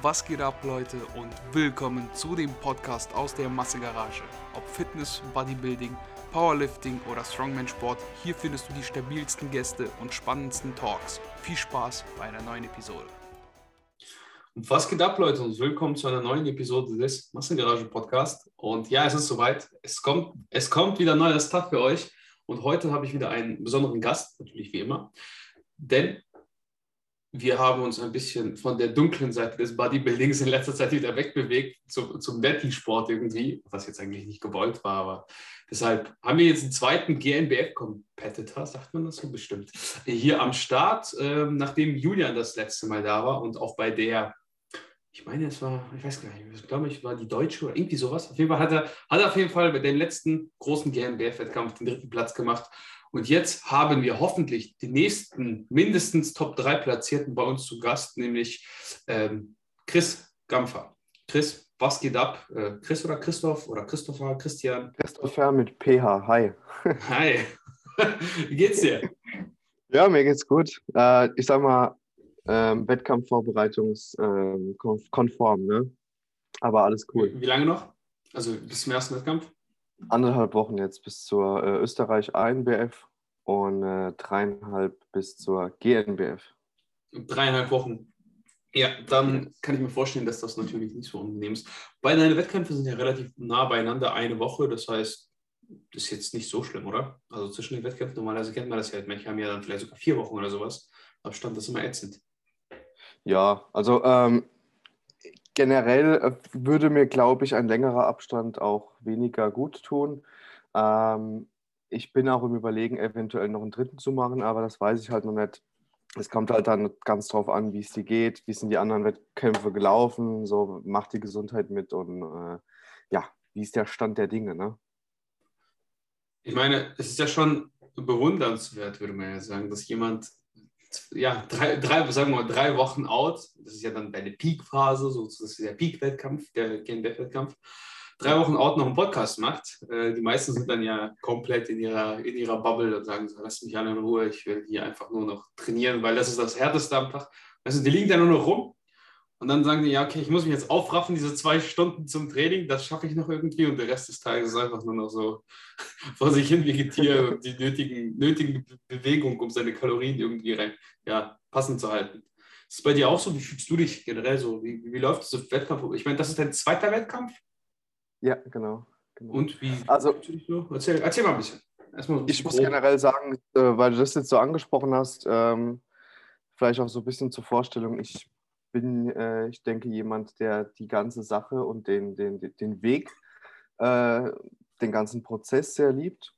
Was geht ab, Leute, und willkommen zu dem Podcast aus der Massegarage. Ob Fitness, Bodybuilding, Powerlifting oder Strongman-Sport, hier findest du die stabilsten Gäste und spannendsten Talks. Viel Spaß bei einer neuen Episode. Und was geht ab, Leute, und willkommen zu einer neuen Episode des Massengarage Podcast. Und ja, es ist soweit. Es kommt, es kommt wieder neuer Stuff für euch. Und heute habe ich wieder einen besonderen Gast, natürlich wie immer. Denn wir haben uns ein bisschen von der dunklen Seite des Bodybuildings in letzter Zeit wieder wegbewegt zu, zum Netty-Sport irgendwie, was jetzt eigentlich nicht gewollt war, aber deshalb haben wir jetzt einen zweiten GNBF-Competitor, sagt man das so bestimmt, hier am Start, äh, nachdem Julian das letzte Mal da war und auch bei der, ich meine, es war, ich weiß gar nicht, ich glaube, ich war die Deutsche oder irgendwie sowas. Auf jeden Fall hat er, hat er auf jeden Fall bei dem letzten großen GNBF-Wettkampf den dritten Platz gemacht und jetzt haben wir hoffentlich die nächsten mindestens Top 3 Platzierten bei uns zu Gast, nämlich ähm, Chris Gampfer. Chris, was geht ab? Äh, Chris oder Christoph oder Christopher, Christian? Christopher mit PH, hi. Hi. Wie geht's dir? Ja, mir geht's gut. Äh, ich sag mal, ähm, Wettkampfvorbereitungskonform, ne? Aber alles cool. Wie, wie lange noch? Also bis zum ersten Wettkampf? anderthalb Wochen jetzt bis zur äh, Österreich ANBF und äh, dreieinhalb bis zur GNBF. Dreieinhalb Wochen. Ja, dann kann ich mir vorstellen, dass das natürlich nicht so unangenehm ist. Beide deine Wettkämpfe sind ja relativ nah beieinander, eine Woche. Das heißt, das ist jetzt nicht so schlimm, oder? Also zwischen den Wettkämpfen, normalerweise kennt man das ja. Manche haben ja dann vielleicht sogar vier Wochen oder sowas. Abstand, ist immer ätzend. Ja, also ähm, generell äh, würde mir, glaube ich, ein längerer Abstand auch weniger gut tun. Ähm, ich bin auch im Überlegen, eventuell noch einen dritten zu machen, aber das weiß ich halt noch nicht. Es kommt halt dann ganz drauf an, wie es dir geht, wie sind die anderen Wettkämpfe gelaufen, so macht die Gesundheit mit und äh, ja, wie ist der Stand der Dinge, ne? Ich meine, es ist ja schon bewundernswert, würde man ja sagen, dass jemand ja, drei, drei, sagen wir mal, drei Wochen out. Das ist ja dann deine Peak-Phase, so, das ist der Peak-Wettkampf, der GNBF-Wettkampf. Drei Wochen out noch einen Podcast macht. Äh, die meisten sind dann ja komplett in ihrer, in ihrer Bubble und sagen lass mich alle in Ruhe, ich will hier einfach nur noch trainieren, weil das ist das Härteste am Tag. Also die liegen da nur noch rum und dann sagen die, ja, okay, ich muss mich jetzt aufraffen, diese zwei Stunden zum Training, das schaffe ich noch irgendwie und der Rest des Tages ist einfach nur noch so vor sich hin vegetieren und die nötigen, nötigen Bewegungen, um seine Kalorien irgendwie rein, ja, passend zu halten. Ist es bei dir auch so? Wie fühlst du dich generell so? Wie, wie läuft das auf Wettkampf? Ich meine, das ist dein zweiter Wettkampf? Ja, genau. genau. Und wie also? Erzähl, erzähl mal ein bisschen. Ein ich muss grob. generell sagen, äh, weil du das jetzt so angesprochen hast, ähm, vielleicht auch so ein bisschen zur Vorstellung, ich bin, äh, ich denke, jemand, der die ganze Sache und den, den, den Weg, äh, den ganzen Prozess sehr liebt.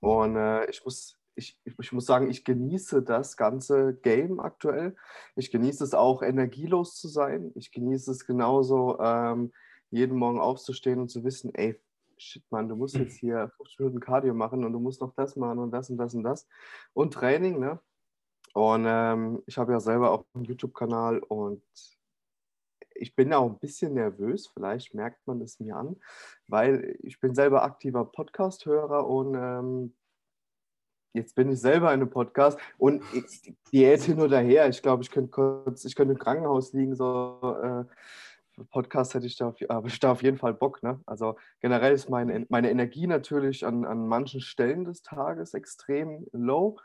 Und äh, ich, muss, ich, ich muss sagen, ich genieße das ganze Game aktuell. Ich genieße es auch, energielos zu sein. Ich genieße es genauso, ähm, jeden Morgen aufzustehen und zu wissen, ey, shit, Mann, du musst jetzt hier 50 Minuten Cardio machen und du musst noch das machen und das und das und das. Und Training, ne? Und ähm, ich habe ja selber auch einen YouTube-Kanal und ich bin auch ein bisschen nervös, vielleicht merkt man es mir an, weil ich bin selber aktiver Podcast-Hörer und ähm, jetzt bin ich selber in einem Podcast und ich, Diät hin oder her. Ich glaube, ich könnte kurz, ich könnte im Krankenhaus liegen, so äh, Podcast hätte ich da, habe ich da auf jeden Fall Bock. Ne? Also generell ist meine, meine Energie natürlich an, an manchen Stellen des Tages extrem low.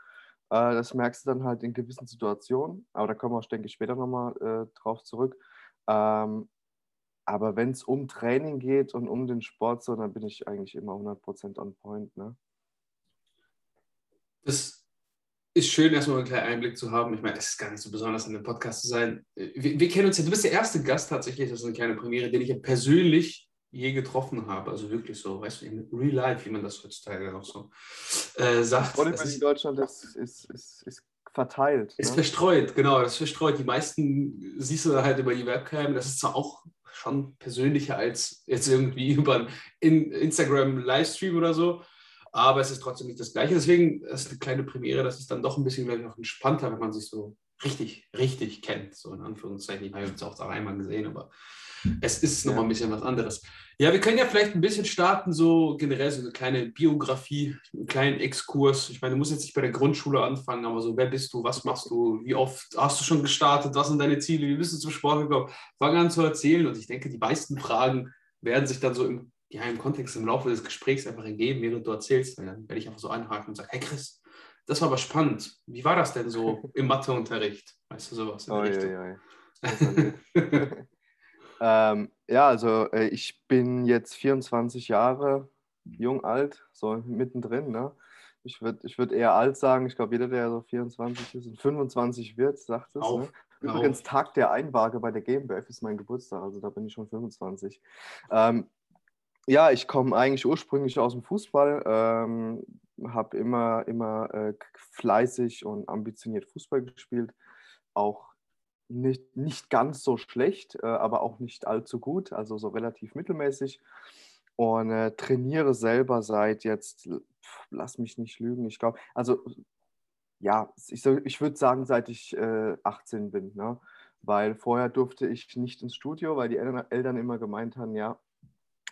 Äh, das merkst du dann halt in gewissen Situationen, aber da kommen wir, denke ich, später nochmal äh, drauf zurück. Ähm, aber wenn es um Training geht und um den Sport, so, dann bin ich eigentlich immer 100% on point. Ne? Das ist schön, erstmal einen kleinen Einblick zu haben. Ich meine, es ist gar nicht so besonders, in einem Podcast zu sein. Wir, wir, kennen uns ja, du bist der erste Gast tatsächlich, das ist eine kleine Premiere, den ich ja persönlich je getroffen habe. Also wirklich so, weißt du, in real life, wie man das heutzutage auch so äh, sagt. Volleyball in Deutschland ist, ist, ist, ist verteilt. Ist ne? verstreut, genau, das ist verstreut. Die meisten siehst du halt über die Webcam. Das ist zwar auch schon persönlicher als jetzt irgendwie über einen Instagram-Livestream oder so, aber es ist trotzdem nicht das Gleiche. Deswegen ist es eine kleine Premiere, das ist dann doch ein bisschen, glaube ich, noch entspannter, wenn man sich so richtig, richtig kennt, so in Anführungszeichen. Ich habe es auch einmal gesehen, aber es ist nochmal ein bisschen was anderes. Ja, wir können ja vielleicht ein bisschen starten, so generell so eine kleine Biografie, einen kleinen Exkurs. Ich meine, du musst jetzt nicht bei der Grundschule anfangen, aber so, wer bist du, was machst du, wie oft hast du schon gestartet, was sind deine Ziele, wie bist du zum Sport gekommen? Fang an zu erzählen und ich denke, die meisten Fragen werden sich dann so im, ja, im Kontext, im Laufe des Gesprächs einfach ergeben, während du erzählst. Dann werde ich einfach so anhaken und sagen, hey Chris, das war aber spannend. Wie war das denn so im Matheunterricht? Weißt du, sowas in der Richtung. Oi, oi. Ähm, ja, also äh, ich bin jetzt 24 Jahre jung, alt, so mittendrin. Ne? Ich würde ich würd eher alt sagen. Ich glaube, jeder, der so 24 ist und 25 wird, sagt es. Ne? Übrigens, Tag der Einwaage bei der GmbF ist mein Geburtstag, also da bin ich schon 25. Ähm, ja, ich komme eigentlich ursprünglich aus dem Fußball, ähm, habe immer, immer äh, fleißig und ambitioniert Fußball gespielt, auch nicht, nicht ganz so schlecht, äh, aber auch nicht allzu gut, also so relativ mittelmäßig. Und äh, trainiere selber seit jetzt, lass mich nicht lügen, ich glaube, also ja, ich, ich würde sagen, seit ich äh, 18 bin, ne? weil vorher durfte ich nicht ins Studio, weil die Eltern immer gemeint haben, ja,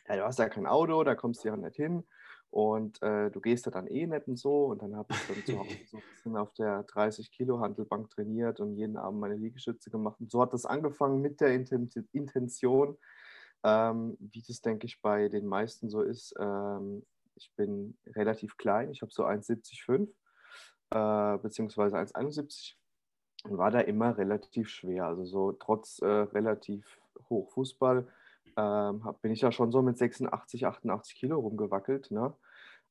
ja, du hast ja kein Auto, da kommst du ja nicht hin. Und äh, du gehst da dann eh nicht und so. Und dann habe ich dann zu Hause so ein bisschen auf der 30 Kilo Handelbank trainiert und jeden Abend meine Liegestütze gemacht. Und so hat das angefangen mit der Intention, ähm, wie das, denke ich, bei den meisten so ist. Ähm, ich bin relativ klein, ich habe so 1,75 äh, beziehungsweise 1,71 und war da immer relativ schwer. Also so trotz äh, relativ hoch Fußball ähm, hab, bin ich ja schon so mit 86, 88 Kilo rumgewackelt. Ne?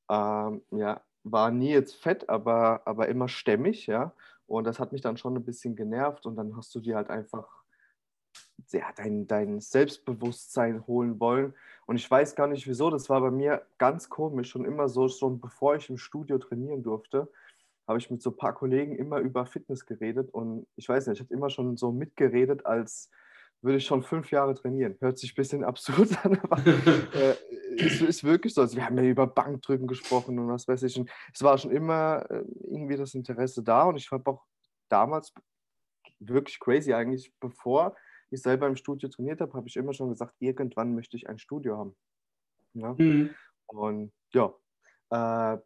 Ähm, ja, war nie jetzt fett, aber, aber immer stämmig, ja. Und das hat mich dann schon ein bisschen genervt und dann hast du dir halt einfach ja, dein, dein Selbstbewusstsein holen wollen. Und ich weiß gar nicht wieso, das war bei mir ganz komisch schon immer so, schon bevor ich im Studio trainieren durfte, habe ich mit so ein paar Kollegen immer über Fitness geredet und ich weiß nicht, ich habe immer schon so mitgeredet als würde ich schon fünf Jahre trainieren. Hört sich ein bisschen absurd an, aber äh, ist, ist, wirklich so. Also wir haben ja über Bankdrücken gesprochen und was weiß ich. Und es war schon immer äh, irgendwie das Interesse da und ich habe auch damals wirklich crazy eigentlich, bevor ich selber im Studio trainiert habe, habe ich immer schon gesagt, irgendwann möchte ich ein Studio haben. Ja? Mhm. Und ja, äh,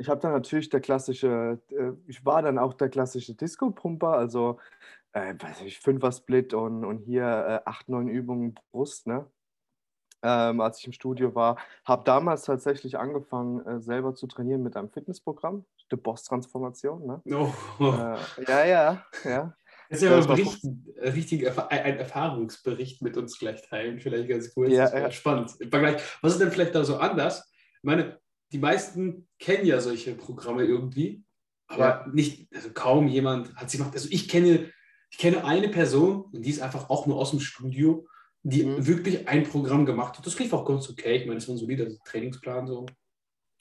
ich habe dann natürlich der klassische, äh, ich war dann auch der klassische Disco-Pumper, also äh, weiß ich, Fünfer-Split und, und hier äh, acht, neun Übungen Brust, ne? Ähm, als ich im Studio war. Habe damals tatsächlich angefangen, äh, selber zu trainieren mit einem Fitnessprogramm, The Boss-Transformation. Ne? Oh. Äh, ja, ja, ja. Das ist ja ein richtig ein Erfahrungsbericht mit uns gleich teilen, vielleicht ganz kurz. Ja, ja. Spannend. Was ist denn vielleicht da so anders? Ich meine, die meisten kennen ja solche Programme irgendwie, aber ja. nicht, also kaum jemand hat sie gemacht. Also ich kenne ich kenne eine Person, und die ist einfach auch nur aus dem Studio, die mhm. wirklich ein Programm gemacht hat. Das lief auch ganz okay. Ich meine, das war ein solider Trainingsplan so.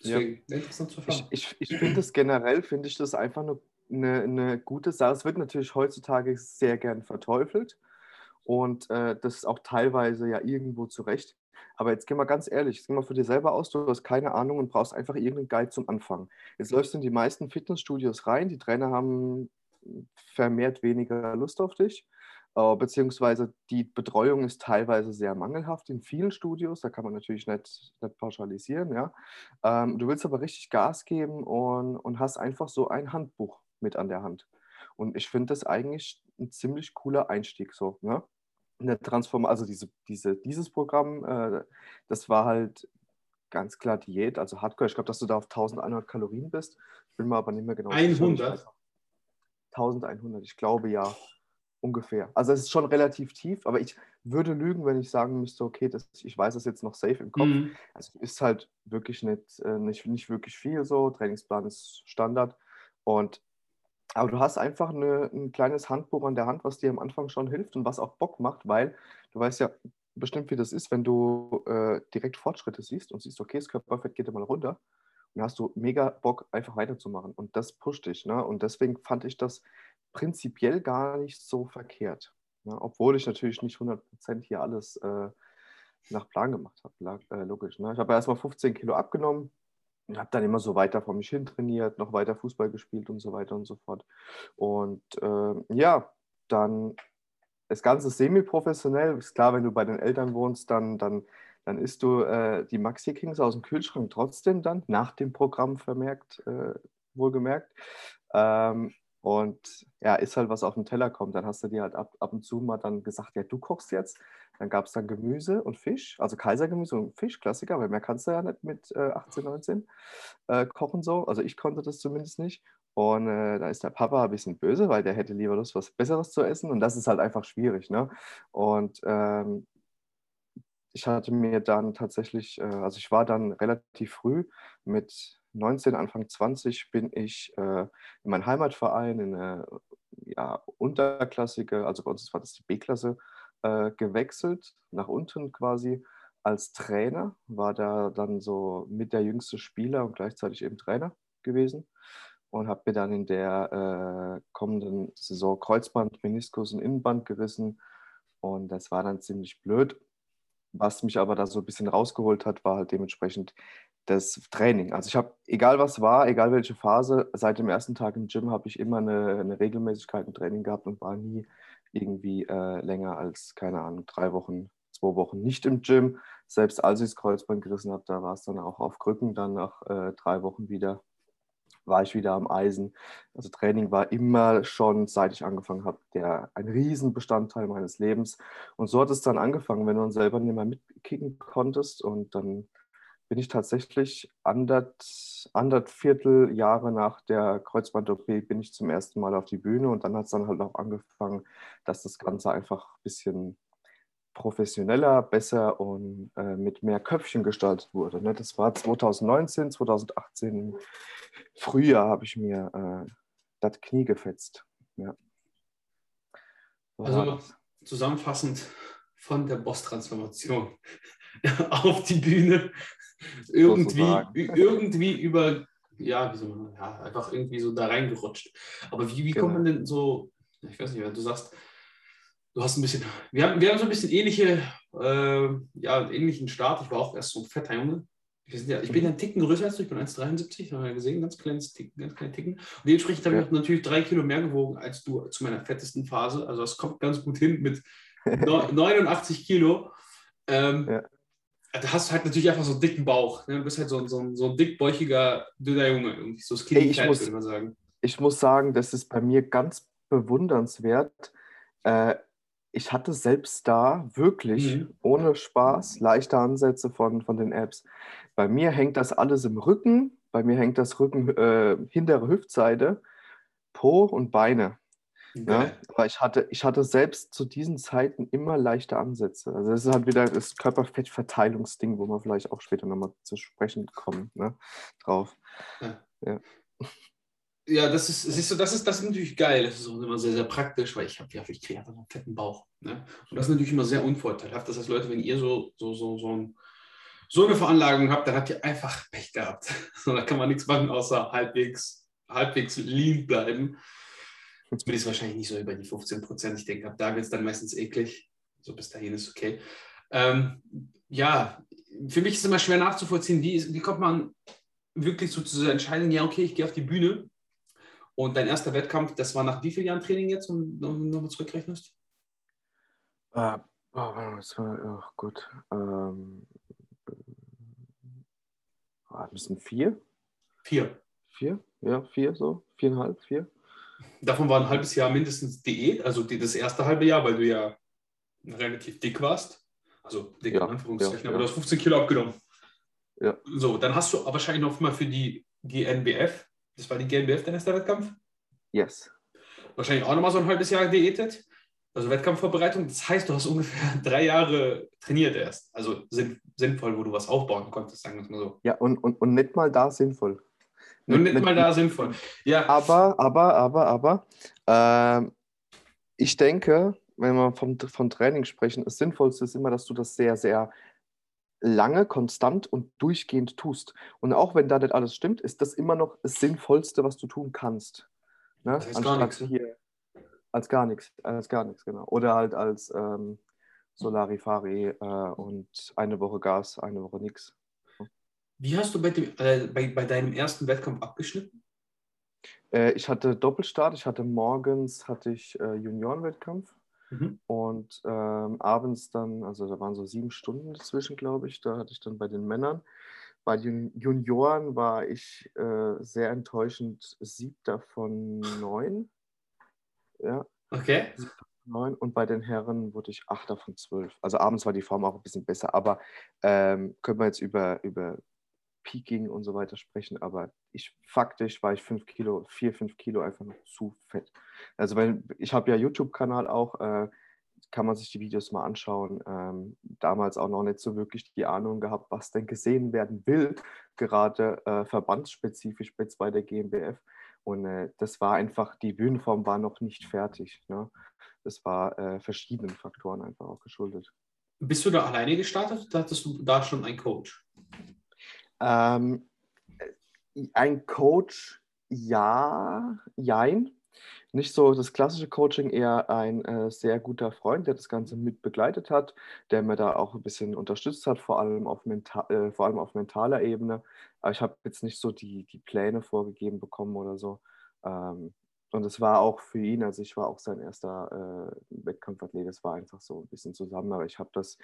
Deswegen ja. interessant zu erfahren. Ich, ich, ich finde das generell, finde ich das einfach eine, eine, eine, gute Sache. Es wird natürlich heutzutage sehr gern verteufelt und äh, das ist auch teilweise ja irgendwo zurecht. Aber jetzt geh mal ganz ehrlich, geh mal für dich selber aus, du hast keine Ahnung und brauchst einfach irgendeinen Guide zum Anfang. Jetzt läufst du in die meisten Fitnessstudios rein, die Trainer haben vermehrt weniger Lust auf dich. Äh, beziehungsweise die Betreuung ist teilweise sehr mangelhaft in vielen Studios. Da kann man natürlich nicht, nicht pauschalisieren. Ja. Ähm, du willst aber richtig Gas geben und, und hast einfach so ein Handbuch mit an der Hand. Und ich finde das eigentlich ein ziemlich cooler Einstieg so. Ne? Eine Transform also diese, diese, dieses Programm, äh, das war halt ganz klar Diät, also Hardcore. Ich glaube, dass du da auf 1100 Kalorien bist. Ich bin mir aber nicht mehr genau 100? Sicher. 1100, ich glaube ja, ungefähr. Also es ist schon relativ tief, aber ich würde lügen, wenn ich sagen müsste, okay, das, ich weiß das jetzt noch safe im Kopf. Mhm. Also ist halt wirklich nicht, äh, nicht, nicht wirklich viel so. Trainingsplan ist Standard. Und aber du hast einfach eine, ein kleines Handbuch an der Hand, was dir am Anfang schon hilft und was auch Bock macht, weil du weißt ja bestimmt, wie das ist, wenn du äh, direkt Fortschritte siehst und siehst, okay, das Körperfett geht immer runter dann hast du mega Bock, einfach weiterzumachen. Und das pusht dich. Ne? Und deswegen fand ich das prinzipiell gar nicht so verkehrt. Ne? Obwohl ich natürlich nicht 100% hier alles äh, nach Plan gemacht habe, äh, logisch. Ne? Ich habe erstmal 15 Kilo abgenommen, habe dann immer so weiter vor mich hin trainiert, noch weiter Fußball gespielt und so weiter und so fort. Und äh, ja, dann das Ganze semi-professionell. Ist klar, wenn du bei den Eltern wohnst, dann, dann, dann isst du äh, die Maxi Kings aus dem Kühlschrank trotzdem dann, nach dem Programm vermerkt, äh, wohlgemerkt. Ähm, und ja, ist halt was auf den Teller kommt. Dann hast du dir halt ab, ab und zu mal dann gesagt, ja, du kochst jetzt. Dann gab es dann Gemüse und Fisch, also Kaisergemüse und Fisch, Klassiker, weil mehr kannst du ja nicht mit äh, 18, 19 äh, kochen so. Also ich konnte das zumindest nicht. Und äh, da ist der Papa ein bisschen böse, weil der hätte lieber Lust, was Besseres zu essen. Und das ist halt einfach schwierig. Ne? Und ähm, ich hatte mir dann tatsächlich, äh, also ich war dann relativ früh mit 19, Anfang 20 bin ich äh, in meinen Heimatverein, in eine ja, unterklassige, also bei uns war das die B-Klasse, äh, gewechselt, nach unten quasi als Trainer, war da dann so mit der jüngste Spieler und gleichzeitig eben Trainer gewesen und habe mir dann in der äh, kommenden Saison Kreuzband, Meniskus und Innenband gerissen und das war dann ziemlich blöd. Was mich aber da so ein bisschen rausgeholt hat, war halt dementsprechend das Training. Also ich habe, egal was war, egal welche Phase, seit dem ersten Tag im Gym habe ich immer eine, eine Regelmäßigkeit im Training gehabt und war nie irgendwie äh, länger als, keine Ahnung, drei Wochen, zwei Wochen nicht im Gym. Selbst als ich das Kreuzband gerissen habe, da war es dann auch auf Krücken, dann nach äh, drei Wochen wieder war ich wieder am Eisen. Also Training war immer schon, seit ich angefangen habe, der, ein Riesenbestandteil meines Lebens. Und so hat es dann angefangen, wenn du dann selber nicht mehr mitkicken konntest. Und dann bin ich tatsächlich andert, andert Vierteljahre nach der Kreuzband-OP bin ich zum ersten Mal auf die Bühne und dann hat es dann halt auch angefangen, dass das Ganze einfach ein bisschen professioneller, besser und äh, mit mehr Köpfchen gestaltet wurde. Ne? Das war 2019, 2018 im Frühjahr habe ich mir äh, das Knie gefetzt. Ja. So also zusammenfassend von der Boss-Transformation auf die Bühne irgendwie, irgendwie über, ja, wie soll man, ja, einfach irgendwie so da reingerutscht. Aber wie, wie genau. kommt man denn so, ich weiß nicht, wenn du sagst, du hast ein bisschen, wir haben, wir haben so ein bisschen ähnliche, äh, ja, ähnlichen Start. Ich war auch erst so ein fetter Junge. Ja, ich bin ja einen Ticken größer als du, ich bin 1,73, haben wir ja gesehen, ganz kleines Ticken, ganz kleine Ticken. Und dementsprechend habe ich natürlich drei Kilo mehr gewogen als du zu meiner fettesten Phase. Also das kommt ganz gut hin mit 89 Kilo. Ähm, ja. Du hast halt natürlich einfach so einen dicken Bauch. Ne? Du bist halt so, so, so ein dickbäuchiger, dünner Junge, irgendwie so skinny hey, ich muss, würde man sagen. Ich muss sagen, das ist bei mir ganz bewundernswert. Äh, ich hatte selbst da wirklich mhm. ohne Spaß leichte Ansätze von, von den Apps. Bei mir hängt das alles im Rücken, bei mir hängt das Rücken äh, hintere Hüftseite, Po und Beine. Ja, aber ich hatte, ich hatte selbst zu diesen Zeiten immer leichte Ansätze. Also das ist halt wieder das Körperfettverteilungsding, wo wir vielleicht auch später nochmal zu sprechen kommen, ne, drauf. Ja. ja. Ja, das ist, siehst du, das ist, das ist natürlich geil. Das ist auch immer sehr, sehr praktisch, weil ich habe ja, ich kriege einfach einen fetten Bauch. Ne? Und das ist natürlich immer sehr unvorteilhaft. Das heißt, Leute, wenn ihr so, so, so, so, ein, so eine Veranlagung habt, dann habt ihr einfach Pech gehabt. So, da kann man nichts machen, außer halbwegs, halbwegs lean bleiben. Jetzt bin ich wahrscheinlich nicht so über die 15 Prozent. Ich denke, ab da wird es dann meistens eklig. So bis dahin ist okay. Ähm, ja, für mich ist es immer schwer nachzuvollziehen, wie, wie kommt man wirklich so zu dieser Entscheidung, ja, okay, ich gehe auf die Bühne. Und dein erster Wettkampf, das war nach wie vielen Jahren Training jetzt, wenn du nochmal zurückrechnest? Äh, oh, das war, oh gut. Ähm, äh, müssen vier? Vier. Vier? Ja, vier so. Viereinhalb, vier. Davon war ein halbes Jahr mindestens Diät, also das erste halbe Jahr, weil du ja relativ dick warst. Also dick ja, in Anführungszeichen, ja, aber ja. du hast 15 Kilo abgenommen. Ja. So, dann hast du wahrscheinlich noch mal für die GNBF, das war die GNBF dein erster Wettkampf? Yes. Wahrscheinlich auch nochmal so ein halbes Jahr diätet. Also Wettkampfvorbereitung. Das heißt, du hast ungefähr drei Jahre trainiert erst. Also sinnvoll, wo du was aufbauen konntest, sagen wir es mal so. Ja, und, und, und nicht mal da sinnvoll. Nur nicht, nicht mal da sinnvoll. Ja. Aber, aber, aber, aber, äh, ich denke, wenn wir vom, von Training sprechen, das Sinnvollste ist immer, dass du das sehr, sehr lange, konstant und durchgehend tust. Und auch wenn da nicht alles stimmt, ist das immer noch das Sinnvollste, was du tun kannst. Ne? Das heißt gar nichts. Hier, als gar nichts, als gar nichts, genau. Oder halt als ähm, Solarifari äh, und eine Woche Gas, eine Woche nichts. Wie hast du bei, dem, äh, bei, bei deinem ersten Wettkampf abgeschnitten? Äh, ich hatte Doppelstart. Ich hatte morgens hatte ich äh, Juniorenwettkampf mhm. und ähm, abends dann, also da waren so sieben Stunden dazwischen, glaube ich. Da hatte ich dann bei den Männern. Bei den Junioren war ich äh, sehr enttäuschend siebter von neun. Ja. Okay. Neun. Und bei den Herren wurde ich achter von zwölf. Also abends war die Form auch ein bisschen besser. Aber ähm, können wir jetzt über, über Peaking und so weiter sprechen, aber ich faktisch war ich fünf Kilo, vier, fünf Kilo einfach noch zu fett. Also weil ich habe ja YouTube-Kanal auch, äh, kann man sich die Videos mal anschauen. Ähm, damals auch noch nicht so wirklich die Ahnung gehabt, was denn gesehen werden will, gerade äh, verbandsspezifisch bei der GmbF. Und äh, das war einfach, die Bühnenform war noch nicht fertig. Ne? Das war äh, verschiedenen Faktoren einfach auch geschuldet. Bist du da alleine gestartet oder hattest du da schon einen Coach? Ähm, ein Coach, ja, jein. Nicht so das klassische Coaching, eher ein äh, sehr guter Freund, der das Ganze mit begleitet hat, der mir da auch ein bisschen unterstützt hat, vor allem auf, mental, äh, vor allem auf mentaler Ebene. Aber ich habe jetzt nicht so die, die Pläne vorgegeben bekommen oder so. Ähm, und es war auch für ihn, also ich war auch sein erster äh, Wettkampfathlet, es war einfach so ein bisschen zusammen, aber ich habe das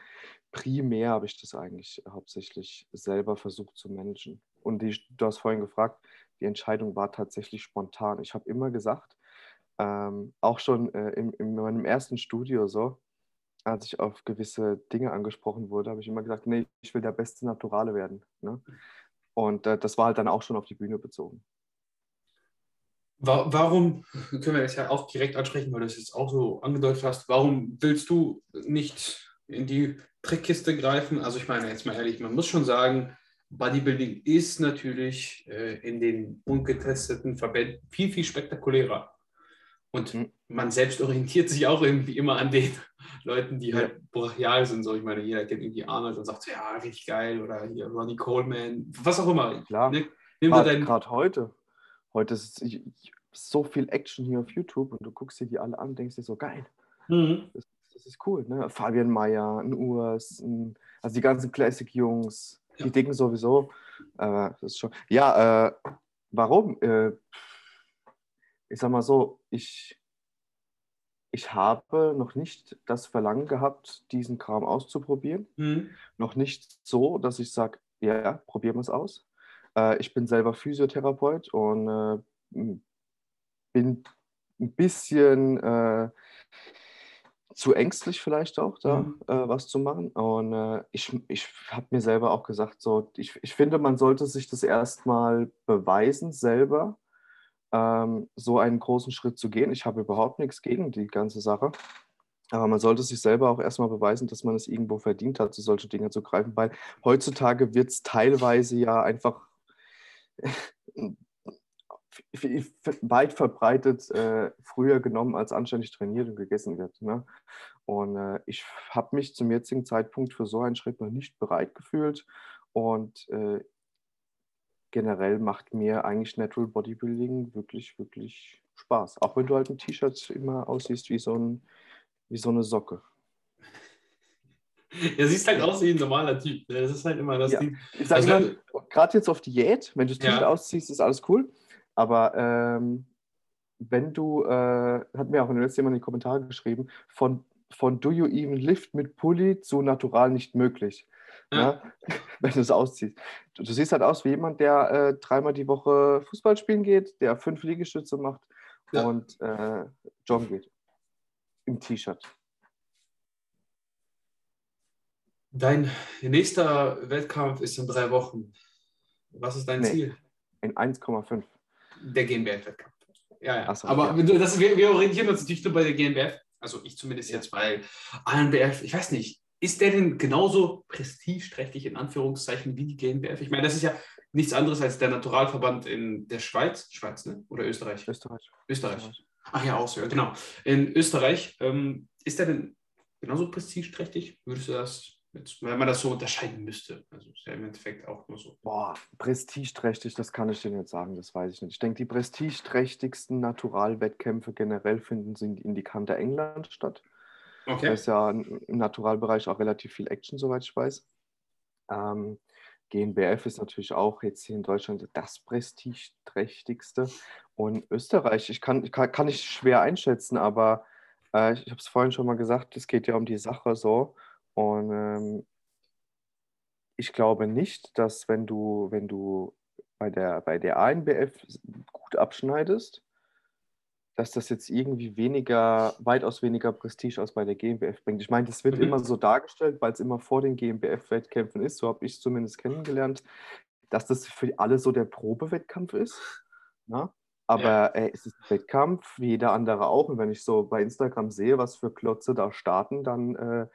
primär, habe ich das eigentlich hauptsächlich selber versucht zu managen. Und die, du hast vorhin gefragt, die Entscheidung war tatsächlich spontan. Ich habe immer gesagt, ähm, auch schon äh, in, in meinem ersten Studio so, als ich auf gewisse Dinge angesprochen wurde, habe ich immer gesagt, nee, ich will der beste Naturale werden. Ne? Und äh, das war halt dann auch schon auf die Bühne bezogen. Warum, können wir das ja auch direkt ansprechen, weil du das jetzt auch so angedeutet hast, warum willst du nicht in die Trickkiste greifen? Also ich meine, jetzt mal ehrlich, man muss schon sagen, Bodybuilding ist natürlich äh, in den ungetesteten Verbänden viel, viel spektakulärer. Und mhm. man selbst orientiert sich auch irgendwie immer an den Leuten, die halt brachial sind. So, ich meine, jeder kennt irgendwie Arnold und sagt, ja, richtig geil. Oder hier Ronnie Coleman, was auch immer. Klar. Ne? Gerade heute. Heute ist so viel Action hier auf YouTube und du guckst dir die alle an und denkst dir so, geil. Mhm. Das, das, ist cool. Ne? Fabian Mayer, ein Urs, ein, also die ganzen Classic-Jungs, ja. die Dicken sowieso. Äh, das ist schon. Ja, äh, warum? Äh, ich sag mal so, ich, ich habe noch nicht das Verlangen gehabt, diesen Kram auszuprobieren. Mhm. Noch nicht so, dass ich sage, ja, probieren wir es aus. Äh, ich bin selber Physiotherapeut und äh, bin ein bisschen äh, zu ängstlich vielleicht auch, da mhm. äh, was zu machen. Und äh, ich, ich habe mir selber auch gesagt, so, ich, ich finde, man sollte sich das erstmal beweisen, selber ähm, so einen großen Schritt zu gehen. Ich habe überhaupt nichts gegen die ganze Sache. Aber man sollte sich selber auch erstmal beweisen, dass man es irgendwo verdient hat, so solche Dinge zu greifen, weil heutzutage wird es teilweise ja einfach weit verbreitet äh, früher genommen, als anständig trainiert und gegessen wird. Ne? Und äh, ich habe mich zum jetzigen Zeitpunkt für so einen Schritt noch nicht bereit gefühlt. Und äh, generell macht mir eigentlich Natural Bodybuilding wirklich, wirklich Spaß. Auch wenn du halt ein T-Shirt immer aussiehst wie so, ein, wie so eine Socke. Er siehst halt aus wie ein normaler Typ. Ne? Das ist halt immer das ja. Ding. Ich sage also, gerade jetzt auf Diät, wenn du das T-Shirt ja. ausziehst, ist alles cool. Aber ähm, wenn du, äh, hat mir auch in den letzten jemand in die Kommentare geschrieben, von, von Do You Even Lift mit Pulli zu Natural nicht möglich. Ja. Ja, ne? wenn du es ausziehst. Du, du, siehst halt aus wie jemand, der äh, dreimal die Woche Fußball spielen geht, der fünf Liegestütze macht ja. und äh, joggen geht. Im T-Shirt. Dein nächster Wettkampf ist in drei Wochen. Was ist dein nee, Ziel? In 1,5. Der GmbF-Wettkampf. Ja, ja. So, Aber ja. Das, wir, wir, orientieren uns natürlich nur bei der GmbF. Also ich zumindest ja. jetzt bei ANBF. Ich weiß nicht, ist der denn genauso prestigeträchtig in Anführungszeichen wie die GmbF? Ich meine, das ist ja nichts anderes als der Naturalverband in der Schweiz. Schweiz, ne? Oder Österreich? Österreich. Österreich. Ach ja, auch so, ja, genau. In Österreich. Ähm, ist der denn genauso prestigeträchtig? Würdest du das Jetzt, wenn man das so unterscheiden müsste. Also ist ja im Endeffekt auch nur so. Boah, prestigeträchtig, das kann ich dir nicht sagen, das weiß ich nicht. Ich denke, die prestigeträchtigsten Naturalwettkämpfe generell finden in die Kante England statt. Okay. Da ist ja im Naturalbereich auch relativ viel Action, soweit ich weiß. Ähm, GNBF ist natürlich auch jetzt hier in Deutschland das prestigeträchtigste. Und Österreich, ich kann, kann, kann ich schwer einschätzen, aber äh, ich habe es vorhin schon mal gesagt, es geht ja um die Sache so. Und ähm, ich glaube nicht, dass wenn du, wenn du bei der, bei der ANBF gut abschneidest, dass das jetzt irgendwie weniger, weitaus weniger Prestige als bei der GmbF bringt. Ich meine, das wird mhm. immer so dargestellt, weil es immer vor den GmbF-Wettkämpfen ist, so habe ich es zumindest kennengelernt, dass das für alle so der Probewettkampf ist. Ne? Aber ja. ey, es ist ein Wettkampf, wie jeder andere auch. Und wenn ich so bei Instagram sehe, was für Klotze da starten, dann äh,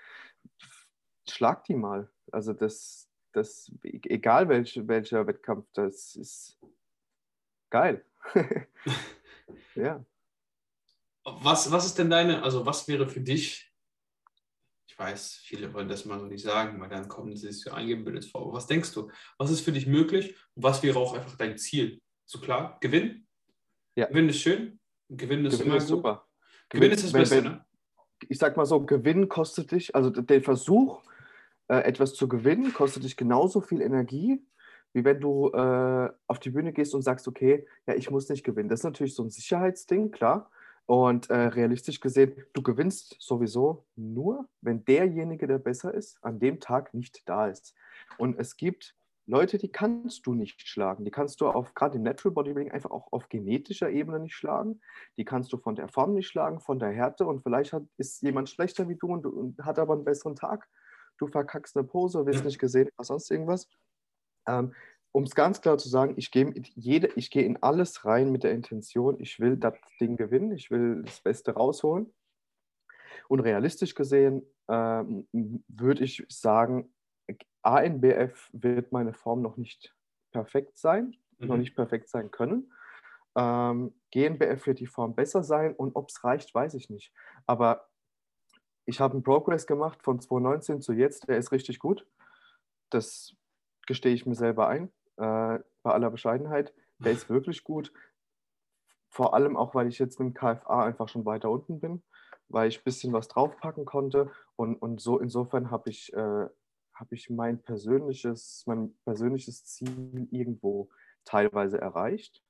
schlag die mal. Also das, das, egal welch, welcher Wettkampf, das ist geil. ja. Was, was ist denn deine, also was wäre für dich, ich weiß, viele wollen das mal so nicht sagen, weil dann kommen sie sich so eingebildet vor. Was denkst du, was ist für dich möglich und was wäre auch einfach dein Ziel? So klar, Gewinn? Ja. Gewinn ist schön, Gewinn ist Gewinn immer ist super. Gewinn, Gewinn ist das wenn, Beste, wenn, ne? Ich sag mal so, Gewinn kostet dich, also der Versuch, äh, etwas zu gewinnen, kostet dich genauso viel Energie, wie wenn du äh, auf die Bühne gehst und sagst, okay, ja, ich muss nicht gewinnen. Das ist natürlich so ein Sicherheitsding, klar. Und äh, realistisch gesehen, du gewinnst sowieso nur, wenn derjenige, der besser ist, an dem Tag nicht da ist. Und es gibt Leute, die kannst du nicht schlagen. Die kannst du auf, gerade im Natural Bodybuilding, einfach auch auf genetischer Ebene nicht schlagen. Die kannst du von der Form nicht schlagen, von der Härte. Und vielleicht hat, ist jemand schlechter wie du und, und, hat aber einen besseren Tag. Du verkackst eine Pose, wirst nicht gesehen, was sonst irgendwas. Ähm, um es ganz klar zu sagen, ich gehe geh in alles rein mit der Intention, ich will das Ding gewinnen, ich will das Beste rausholen. Und realistisch gesehen ähm, würde ich sagen, ANBF wird meine Form noch nicht perfekt sein, mhm. noch nicht perfekt sein können. Ähm, GNBF wird die Form besser sein und ob es reicht, weiß ich nicht. Aber ich habe einen Progress gemacht von 2019 zu jetzt, der ist richtig gut. Das gestehe ich mir selber ein äh, bei aller Bescheidenheit. Der ist wirklich gut. Vor allem auch, weil ich jetzt dem KFA einfach schon weiter unten bin, weil ich ein bisschen was draufpacken konnte. Und, und so insofern habe ich, äh, hab ich mein, persönliches, mein persönliches Ziel irgendwo teilweise erreicht.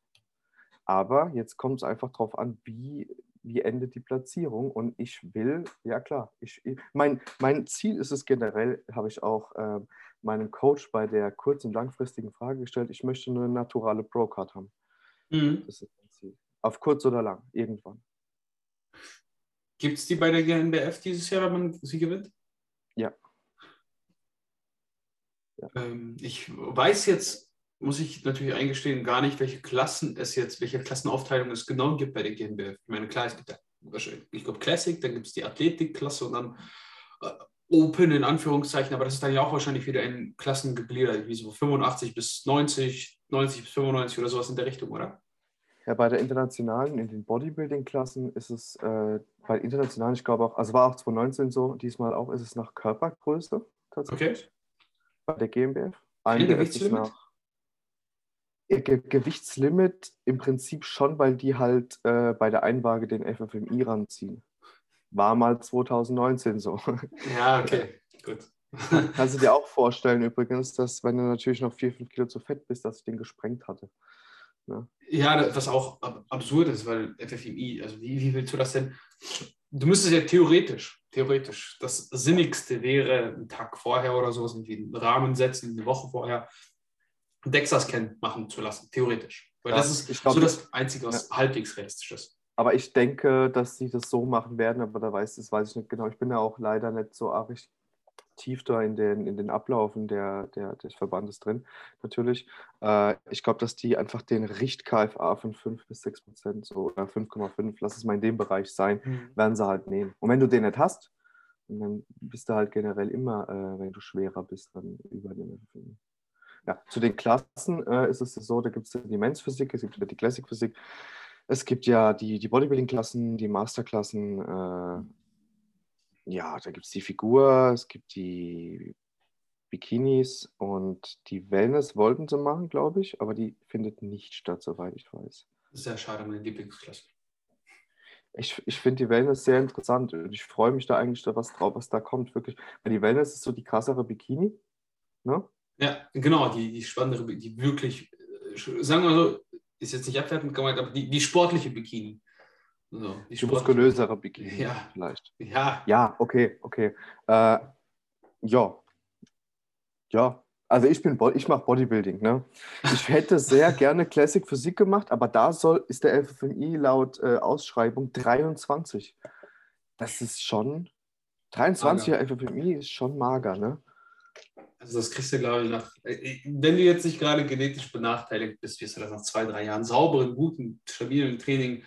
Aber jetzt kommt es einfach darauf an, wie, wie endet die Platzierung. Und ich will, ja klar, ich, mein, mein Ziel ist es generell, habe ich auch äh, meinem Coach bei der kurz- und langfristigen Frage gestellt, ich möchte eine naturale Pro-Card haben. Mhm. Das ist mein Ziel. Auf kurz oder lang, irgendwann. Gibt es die bei der GNBF dieses Jahr, wenn man sie gewinnt? Ja. ja. Ähm, ich weiß jetzt, muss ich natürlich eingestehen, gar nicht, welche Klassen es jetzt, welche Klassenaufteilung es genau gibt bei der GNBF. Ich meine, klar, es gibt ja wahrscheinlich, ich glaube, Classic, dann gibt es die Athletikklasse und dann äh, Open in Anführungszeichen, aber das ist dann ja auch wahrscheinlich wieder in Klassen gegliedert, wie so 85 bis 90, 90 bis 95 oder sowas in der Richtung, oder? Ja, bei der internationalen, in den Bodybuilding-Klassen ist es, äh, bei internationalen, ich glaube auch, also war auch 2019 so, diesmal auch, ist es nach Körpergröße tatsächlich. Okay. Bei der GmbF. Ein Gewichtslimit? Nach, Ge Gewichtslimit im Prinzip schon, weil die halt äh, bei der Einwaage den FFMI ranziehen. War mal 2019 so. Ja, okay, gut. Kannst du dir auch vorstellen übrigens, dass wenn du natürlich noch 4, 5 Kilo zu fett bist, dass ich den gesprengt hatte. Ja, ja was auch absurd ist, weil FFMI, also wie, wie willst du das denn? Du müsstest ja theoretisch, theoretisch, das Sinnigste wäre, einen Tag vorher oder sowas, irgendwie einen Rahmen setzen, eine Woche vorher, DEXA-Scan machen zu lassen, theoretisch. Weil ja, das ist glaub, so das Einzige, was ja. halbwegs realistisch ist. Aber ich denke, dass sie das so machen werden, aber da weiß, das weiß ich nicht genau. Ich bin ja auch leider nicht so arg tief da in den, in den Ablaufen der, der, des Verbandes drin, natürlich. Äh, ich glaube, dass die einfach den Richt-KFA von 5 bis 6 Prozent, so oder 5,5, lass es mal in dem Bereich sein, mhm. werden sie halt nehmen. Und wenn du den nicht hast, dann bist du halt generell immer, äh, wenn du schwerer bist, dann über den Ja, zu den Klassen äh, ist es so, da gibt es die Men's-Physik, es gibt die Classic-Physik. Es gibt ja die, die Bodybuilding-Klassen, die Masterklassen. Äh, ja, da gibt es die Figur, es gibt die Bikinis und die Wellness wollten sie machen, glaube ich, aber die findet nicht statt, soweit ich weiß. Sehr schade, meine Lieblingsklasse. Ich, ich finde die Wellness sehr interessant und ich freue mich da eigentlich, da was drauf, was da kommt, wirklich. Weil die Wellness ist so die krassere Bikini. Ne? Ja, genau, die, die spannendere, die wirklich, äh, sagen wir so, ist jetzt nicht abwertend gemeint, aber die, die sportliche Bikini. So, die, die muskulösere Bikini ja. vielleicht. Ja. Ja, okay, okay. Äh, ja. Ja. Also ich bin ich mache Bodybuilding, ne? Ich hätte sehr gerne Classic Physik gemacht, aber da soll ist der FFMI laut äh, Ausschreibung 23. Das ist schon 23er FFMI ist schon mager, ne? Also das kriegst du, glaube ich, nach, äh, wenn du jetzt nicht gerade genetisch benachteiligt bist, wirst du das nach zwei, drei Jahren sauberen, guten, stabilen Training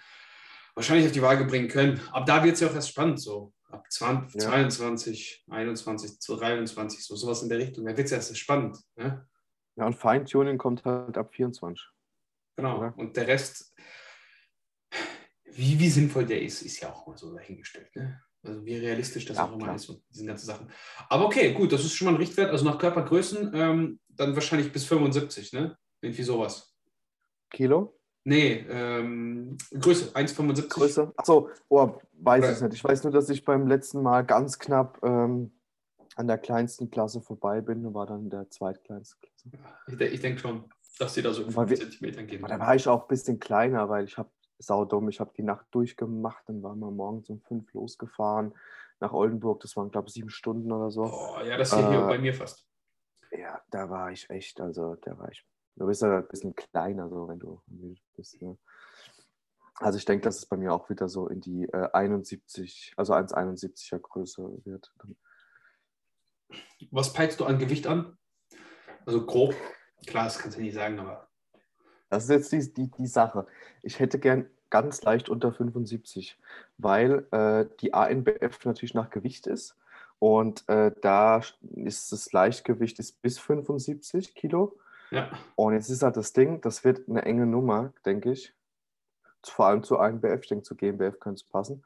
wahrscheinlich auf die Waage bringen können. Ab da wird es ja auch erst spannend so. Ab 20, ja. 22, 21, 23, so sowas in der Richtung. Da wird es erst spannend. Ne? Ja, und Feintuning kommt halt ab 24. Genau. Oder? Und der Rest, wie, wie sinnvoll der ist, ist ja auch mal so dahingestellt. Ne? Also wie realistisch das ja, auch immer ist und diese ganzen Sachen. Aber okay, gut, das ist schon mal ein Richtwert. Also nach Körpergrößen ähm, dann wahrscheinlich bis 75, ne? Irgendwie sowas. Kilo? Nee, ähm, Größe, 1,75. Größe? Achso, oh, weiß ich nicht. Ich weiß nur, dass ich beim letzten Mal ganz knapp ähm, an der kleinsten Klasse vorbei bin und war dann in der zweitkleinsten Klasse. Ich, ich denke schon, dass die da so 5 Zentimetern gehen. Da war ich auch ein bisschen kleiner, weil ich habe saudumm, ich habe die Nacht durchgemacht, dann waren wir morgens um fünf losgefahren nach Oldenburg. Das waren, glaube ich, sieben Stunden oder so. Oh, ja, das hier, äh, hier bei mir fast. Ja, da war ich echt, also da war ich Du bist ja ein bisschen kleiner, so wenn du bist. Ne? Also ich denke, dass es bei mir auch wieder so in die äh, 71, also 1,71er Größe wird. Was peilst du an Gewicht an? Also grob. Klar, das kannst du nicht sagen, aber. Das ist jetzt die, die, die Sache. Ich hätte gern ganz leicht unter 75, weil äh, die ANBF natürlich nach Gewicht ist. Und äh, da ist das Leichtgewicht ist bis 75 Kilo ja. Und jetzt ist halt das Ding, das wird eine enge Nummer, denke ich. Vor allem zu ANBF, ich denke zu GmbF könnte es passen.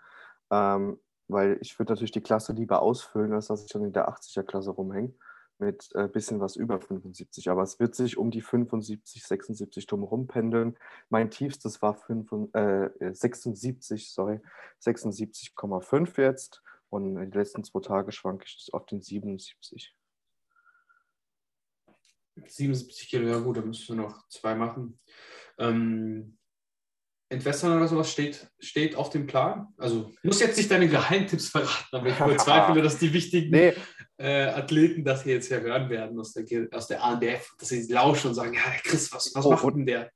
Ähm, weil ich würde natürlich die Klasse lieber ausfüllen, als dass ich dann in der 80er-Klasse rumhänge mit ein äh, bisschen was über 75. Aber es wird sich um die 75, 76 drumherum pendeln. Mein tiefstes war 5, äh, 76, sorry, 76,5 jetzt. Und die letzten zwei Tage schwanke ich auf den 77. 77 Kilo, ja gut, da müssen wir noch zwei machen. Ähm, Entwässern oder sowas steht, steht auf dem Plan. Also muss jetzt nicht deine Geheimtipps verraten, aber ich bezweifle, dass die wichtigen nee. Äh, Athleten das hier jetzt ja hören werden aus der, aus der ANDF, dass sie lauschen und sagen, ja, Chris, was, was oh, macht denn der?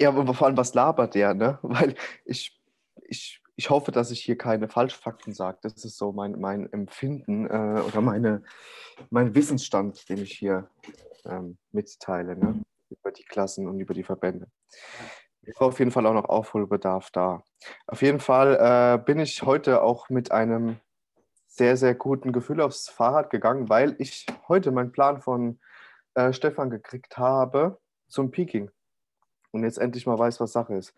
Ja, aber vor allem, was labert der, ne? Weil ich, ich, ich hoffe, dass ich hier keine Falschfakten sage. Das ist so mein, mein Empfinden äh, oder meine, mein Wissensstand, den ich hier ähm, mitteile, ne? über die Klassen und über die Verbände. Ich brauche auf jeden Fall auch noch Aufholbedarf da. Auf jeden Fall äh, bin ich heute auch mit einem sehr, sehr guten Gefühl aufs Fahrrad gegangen, weil ich heute meinen Plan von äh, Stefan gekriegt habe zum Peaking und jetzt endlich mal weiß, was Sache ist.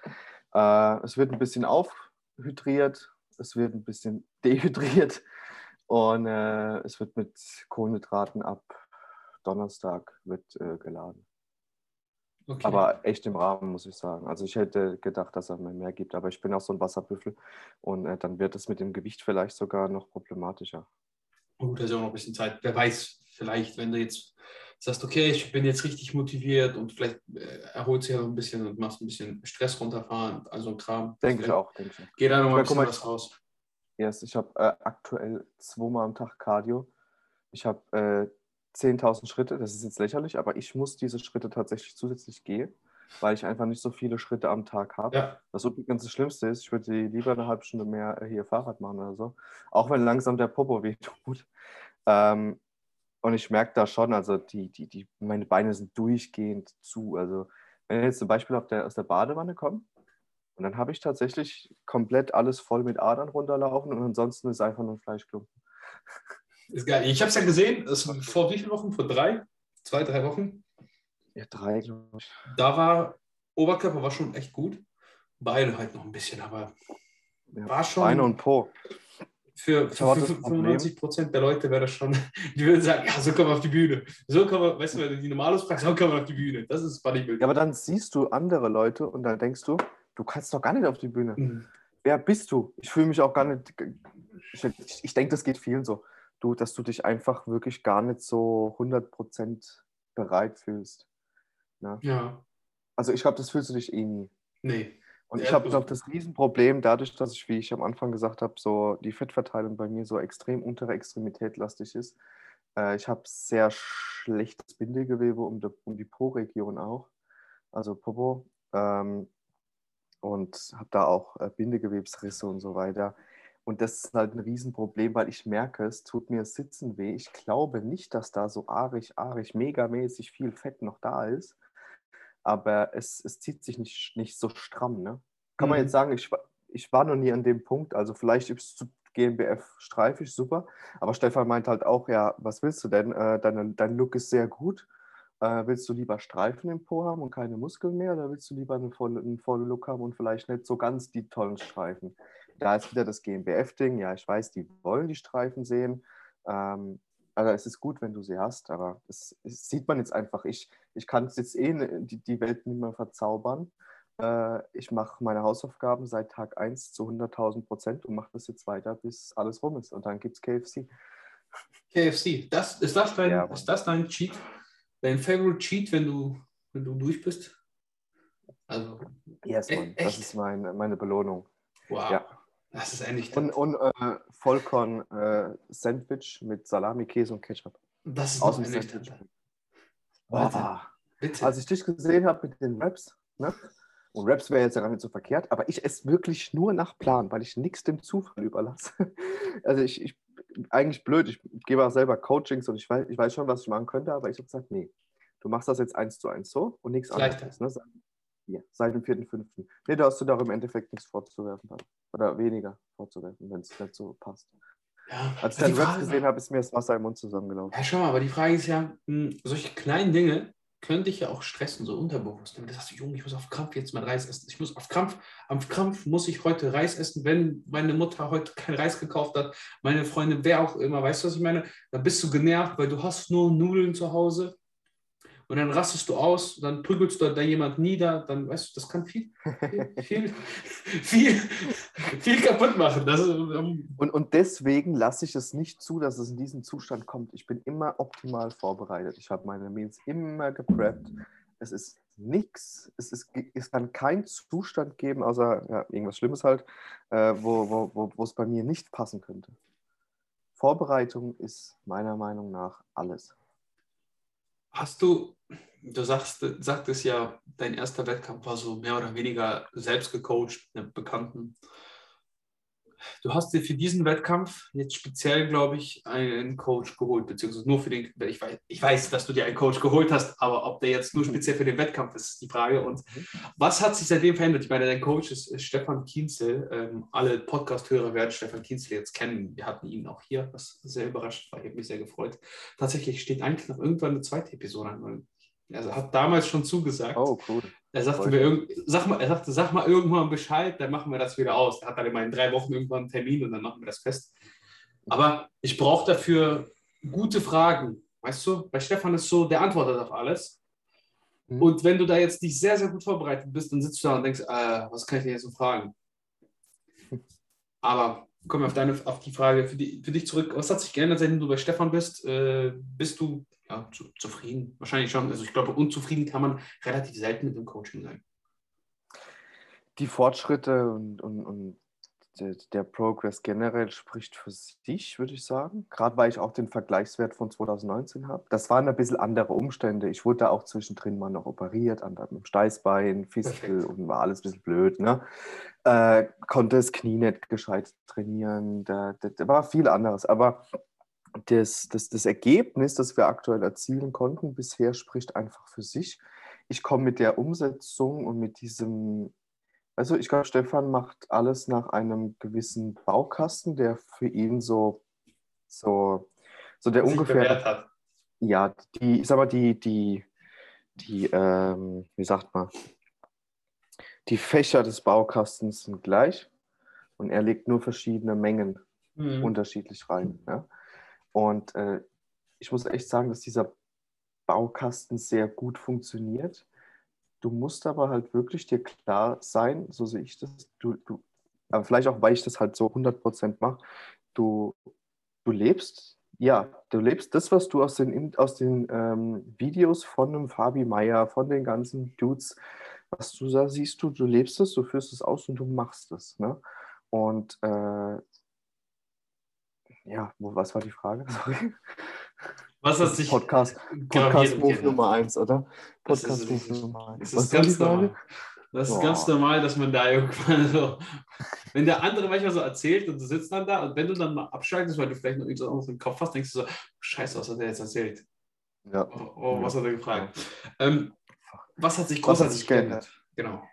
Äh, es wird ein bisschen aufhydriert, es wird ein bisschen dehydriert und äh, es wird mit Kohlenhydraten ab Donnerstag wird äh, geladen. Okay. Aber echt im Rahmen, muss ich sagen. Also ich hätte gedacht, dass er mir mehr gibt, aber ich bin auch so ein Wasserbüffel und äh, dann wird es mit dem Gewicht vielleicht sogar noch problematischer. Oh, da ist auch noch ein bisschen Zeit. Wer weiß, vielleicht, wenn du jetzt sagst, okay, ich bin jetzt richtig motiviert und vielleicht äh, erholt sich noch ein bisschen und machst ein bisschen Stress runterfahren, also ein Kram. Denke ich auch, denke ich. Geh da noch mal ein bisschen mal, was raus. Yes, ich habe äh, aktuell zweimal am Tag Cardio. Ich habe äh, 10.000 Schritte, das ist jetzt lächerlich, aber ich muss diese Schritte tatsächlich zusätzlich gehen, weil ich einfach nicht so viele Schritte am Tag habe. Ja. Was übrigens das Schlimmste ist, ich würde lieber eine halbe Stunde mehr hier Fahrrad machen oder so, auch wenn langsam der Popo wehtut. Ähm, und ich merke da schon, also die, die, die, meine Beine sind durchgehend zu. Also wenn ich jetzt zum Beispiel der, aus der Badewanne komme, und dann habe ich tatsächlich komplett alles voll mit Adern runterlaufen und ansonsten ist einfach nur ein Fleischklumpen. Ist geil. Ich habe es ja gesehen, es vor wie vielen Wochen? Vor drei? Zwei, drei Wochen? Ja, drei, glaube ich. Da war Oberkörper war schon echt gut. Beine halt noch ein bisschen, aber ja, war schon. Beine und Po. Für, für, für 95 Prozent der Leute wäre das schon, die würden sagen, ja, so kommen wir auf die Bühne. So kommen wir, weißt du, wenn du die normales fragst, so kommen wir auf die Bühne. Das ist Bodybuilding. Ja, aber dann siehst du andere Leute und dann denkst du, du kannst doch gar nicht auf die Bühne. Mhm. Wer bist du? Ich fühle mich auch gar nicht. Ich, ich denke, das geht vielen so du, dass du dich einfach wirklich gar nicht so 100% bereit fühlst. Ne? Ja. Also ich glaube, das fühlst du dich eh nie. Nee. Und ich habe also- auch das Riesenproblem, dadurch, dass ich, wie ich am Anfang gesagt habe, so die Fettverteilung bei mir so extrem untere Extremität lastig ist. Äh, ich habe sehr schlechtes Bindegewebe um die, um die Po-Region auch, also Popo. Ähm, und habe da auch äh, Bindegewebsrisse und so weiter. Und das ist halt ein Riesenproblem, weil ich merke, es tut mir Sitzen weh. Ich glaube nicht, dass da so arig, arig, megamäßig viel Fett noch da ist. Aber es, es zieht sich nicht, nicht so stramm. Ne? Kann man Mhm. jetzt sagen, ich, war- ich war noch nie an dem Punkt. Also vielleicht ist zu GmbF streifig, super. Aber Stefan meint halt auch, ja, was willst du denn? Äh, deine, dein Look ist sehr gut. Äh, willst du lieber Streifen im Po haben und keine Muskeln mehr? Oder willst du lieber einen vollen, einen vollen Look haben und vielleicht nicht so ganz die tollen Streifen? Da ist wieder das GmbF-Ding. Ja, ich weiß, die wollen die Streifen sehen. Ähm, also es ist gut, wenn du sie hast, aber es, es sieht man jetzt einfach. Ich, ich kann jetzt eh ne- die, die Welt nicht mehr verzaubern. Äh, ich mache meine Hausaufgaben seit Tag 1 zu 100.000 Prozent und mache das jetzt weiter, bis alles rum ist. Und dann gibt es KFC. KFC. Das, ist, das dein, Ja, ist das dein Cheat? Dein Favorite Cheat, wenn du, wenn du durch bist? Also, Yes, Mann. Das echt? ist mein, meine Belohnung. wow. Ja. Das ist eigentlich. Und, und äh, Vollkorn-Sandwich mit Salami, Käse und Ketchup. das ist Aus dem. Sandwich. Boah. Bitte. Als ich dich gesehen habe mit den Raps, ne? und Raps wäre jetzt ja gar nicht so verkehrt, aber ich esse wirklich nur nach Plan, weil ich nichts dem Zufall überlasse. Also ich, ich eigentlich blöd, ich gebe auch selber Coachings und ich weiß, ich weiß schon, was ich machen könnte, aber ich habe gesagt, nee, du machst das jetzt eins zu eins so und nichts anderes. Ne? Seit, ja, seit dem 4.5. Nee, da hast du da im Endeffekt nichts vorzuwerfen. Dann. Oder weniger vorzuwerfen, wenn es nicht so passt. ja. Als ich die deine Raps gesehen habe, ist mir das Wasser im Mund zusammengelaufen. Ja, schau mal, aber die Frage ist ja, mh, solche kleinen Dinge können dich ja auch stressen, so unterbewusst. Und du sagst, Junge, ich muss auf Krampf jetzt mal Reis essen. Ich muss auf Krampf, auf Krampf muss ich heute Reis essen, wenn meine Mutter heute kein Reis gekauft hat, meine Freundin, wer auch immer, weißt du, was ich meine? Dann bist du genervt, weil du hast nur Nudeln zu Hause. Und dann rastest du aus, dann prügelst du da jemand nieder, dann weißt du, das kann viel, viel, viel, viel kaputt machen. Ist, ähm, Und, und deswegen lasse ich es nicht zu, dass es in diesen Zustand kommt. Ich bin immer optimal vorbereitet. Ich habe meine Meals immer gepreppt. Es ist nichts. Es, ist, es kann keinen Zustand geben, außer ja, irgendwas Schlimmes halt, äh, wo, wo, wo, wo es bei mir nicht passen könnte. Vorbereitung ist meiner Meinung nach alles. Hast du, du sagst, sagtest ja, dein erster Wettkampf war so mehr oder weniger selbst gecoacht, mit Bekannten. Du hast dir für diesen Wettkampf jetzt speziell, glaube ich, einen Coach geholt, beziehungsweise nur für den, ich weiß, ich weiß, dass du dir einen Coach geholt hast, aber ob der jetzt nur speziell für den Wettkampf ist, ist die Frage. Und was hat sich seitdem verändert? Ich meine, dein Coach ist, ist Stefan Kienzel. Ähm, alle Podcast-Hörer werden Stefan Kienzel jetzt kennen. Wir hatten ihn auch hier, was sehr überrascht war. Ich habe mich sehr gefreut. Tatsächlich steht eigentlich noch irgendwann eine zweite Episode an. Er hat damals schon zugesagt. Oh, cool. Er sagte mir, irgend, sag mal, er sagte, sag mal irgendwann Bescheid, dann machen wir das wieder aus. Er hat dann immer in drei Wochen irgendwann einen Termin und dann machen wir das fest. Aber ich brauche dafür gute Fragen. Weißt du, bei Stefan ist so, der antwortet auf alles. Mhm. Und wenn du da jetzt nicht sehr, sehr gut vorbereitet bist, dann sitzt du da und denkst, äh, was kann ich dir jetzt so fragen? Aber kommen wir auf, deine, auf die Frage für, die, für dich zurück. Was hat sich geändert, seitdem du bei Stefan bist? Äh, bist du ja, zu, zufrieden? Wahrscheinlich schon. Also ich glaube, unzufrieden kann man relativ selten mit dem Coaching sein. Die Fortschritte und, und, und der, Progress generell spricht für sich, würde ich sagen. Gerade weil ich auch den Vergleichswert von 2019 habe. Das waren ein bisschen andere Umstände. Ich wurde da auch zwischendrin mal noch operiert, an dem Steißbein, Fistel und war alles ein bisschen blöd. Ne? Äh, konnte das Knie nicht gescheit trainieren. Da, da, da war viel anderes. Aber das, das, das Ergebnis, das wir aktuell erzielen konnten bisher, spricht einfach für sich. Ich komme mit der Umsetzung und mit diesem also ich glaube, Stefan macht alles nach einem gewissen Baukasten, der für ihn so, so, so der ungefähr, ja, die, ich sag mal, die, die, die, ähm, wie sagt man, die Fächer des Baukastens sind gleich und er legt nur verschiedene Mengen Mhm. unterschiedlich rein. Ja? Und äh, ich muss echt sagen, dass dieser Baukasten sehr gut funktioniert. Du musst aber halt wirklich dir klar sein, so sehe ich das, du, du, aber vielleicht auch, weil ich das halt so 100% mache, du, du lebst, ja, du lebst das, was du aus den, aus den ähm, Videos von einem Fabi Meier, von den ganzen Dudes, was du da siehst, du, du lebst es, du führst es aus und du machst es. Ne? Und äh, ja, was war die Frage? Sorry. Was hat sich Podcast, Podcast Move Nummer 1, oder? Podcast Move Nummer 1. Das ist ganz normal. Das ist ganz normal, dass man da irgendwann so, wenn der andere manchmal so erzählt und du sitzt dann da und wenn du dann mal abschaltest, weil du vielleicht noch irgendwas im Kopf hast, denkst du so, scheiße, was hat der jetzt erzählt? Ja. Oh, oh was hat er gefragt? Ähm, was hat sich großartig geändert? Genau.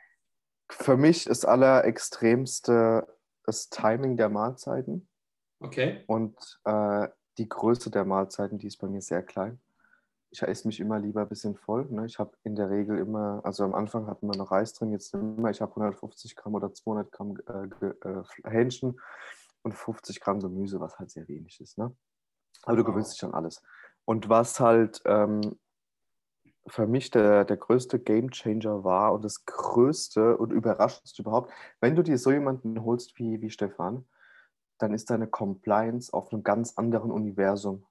Für mich ist allerextremste das Timing der Mahlzeiten. Okay. Und äh, die Größe der Mahlzeiten, die ist bei mir sehr klein. Ich esse mich immer lieber ein bisschen voll. Ne? Ich habe in der Regel immer, also am Anfang hatten wir noch Reis drin, jetzt immer, ich habe 150 Gramm oder 200 Gramm äh, äh, Hähnchen und 50 Gramm Gemüse, was halt sehr wenig ist. Ne? Aber du gewöhnst dich an alles. Und was halt ähm, für mich der, der größte Gamechanger war und das größte und überraschendste überhaupt, wenn du dir so jemanden holst wie, wie Stefan, dann ist deine Compliance auf einem ganz anderen Universum.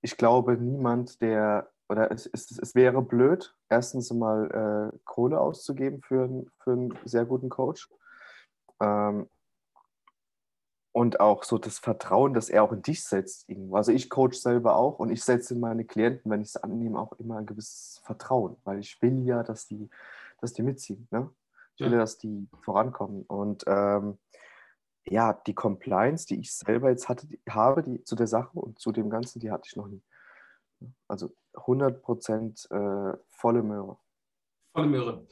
Ich glaube, niemand, der, oder es, es, es wäre blöd, erstens mal äh, Kohle auszugeben für, für einen sehr guten Coach. Ähm, und auch so das Vertrauen, dass er auch in dich setzt. Irgendwo. Also ich coach selber auch und ich setze in meine Klienten, wenn ich es annehme, auch immer ein gewisses Vertrauen, weil ich will ja, dass die, dass die mitziehen. Ne? Ich will ja, dass die vorankommen. Und ähm, ja, die Compliance, die ich selber jetzt hatte, die, habe, die zu der Sache und zu dem Ganzen, die hatte ich noch nie. Also 100 Prozent äh, volle Möhre. Volle Möhre.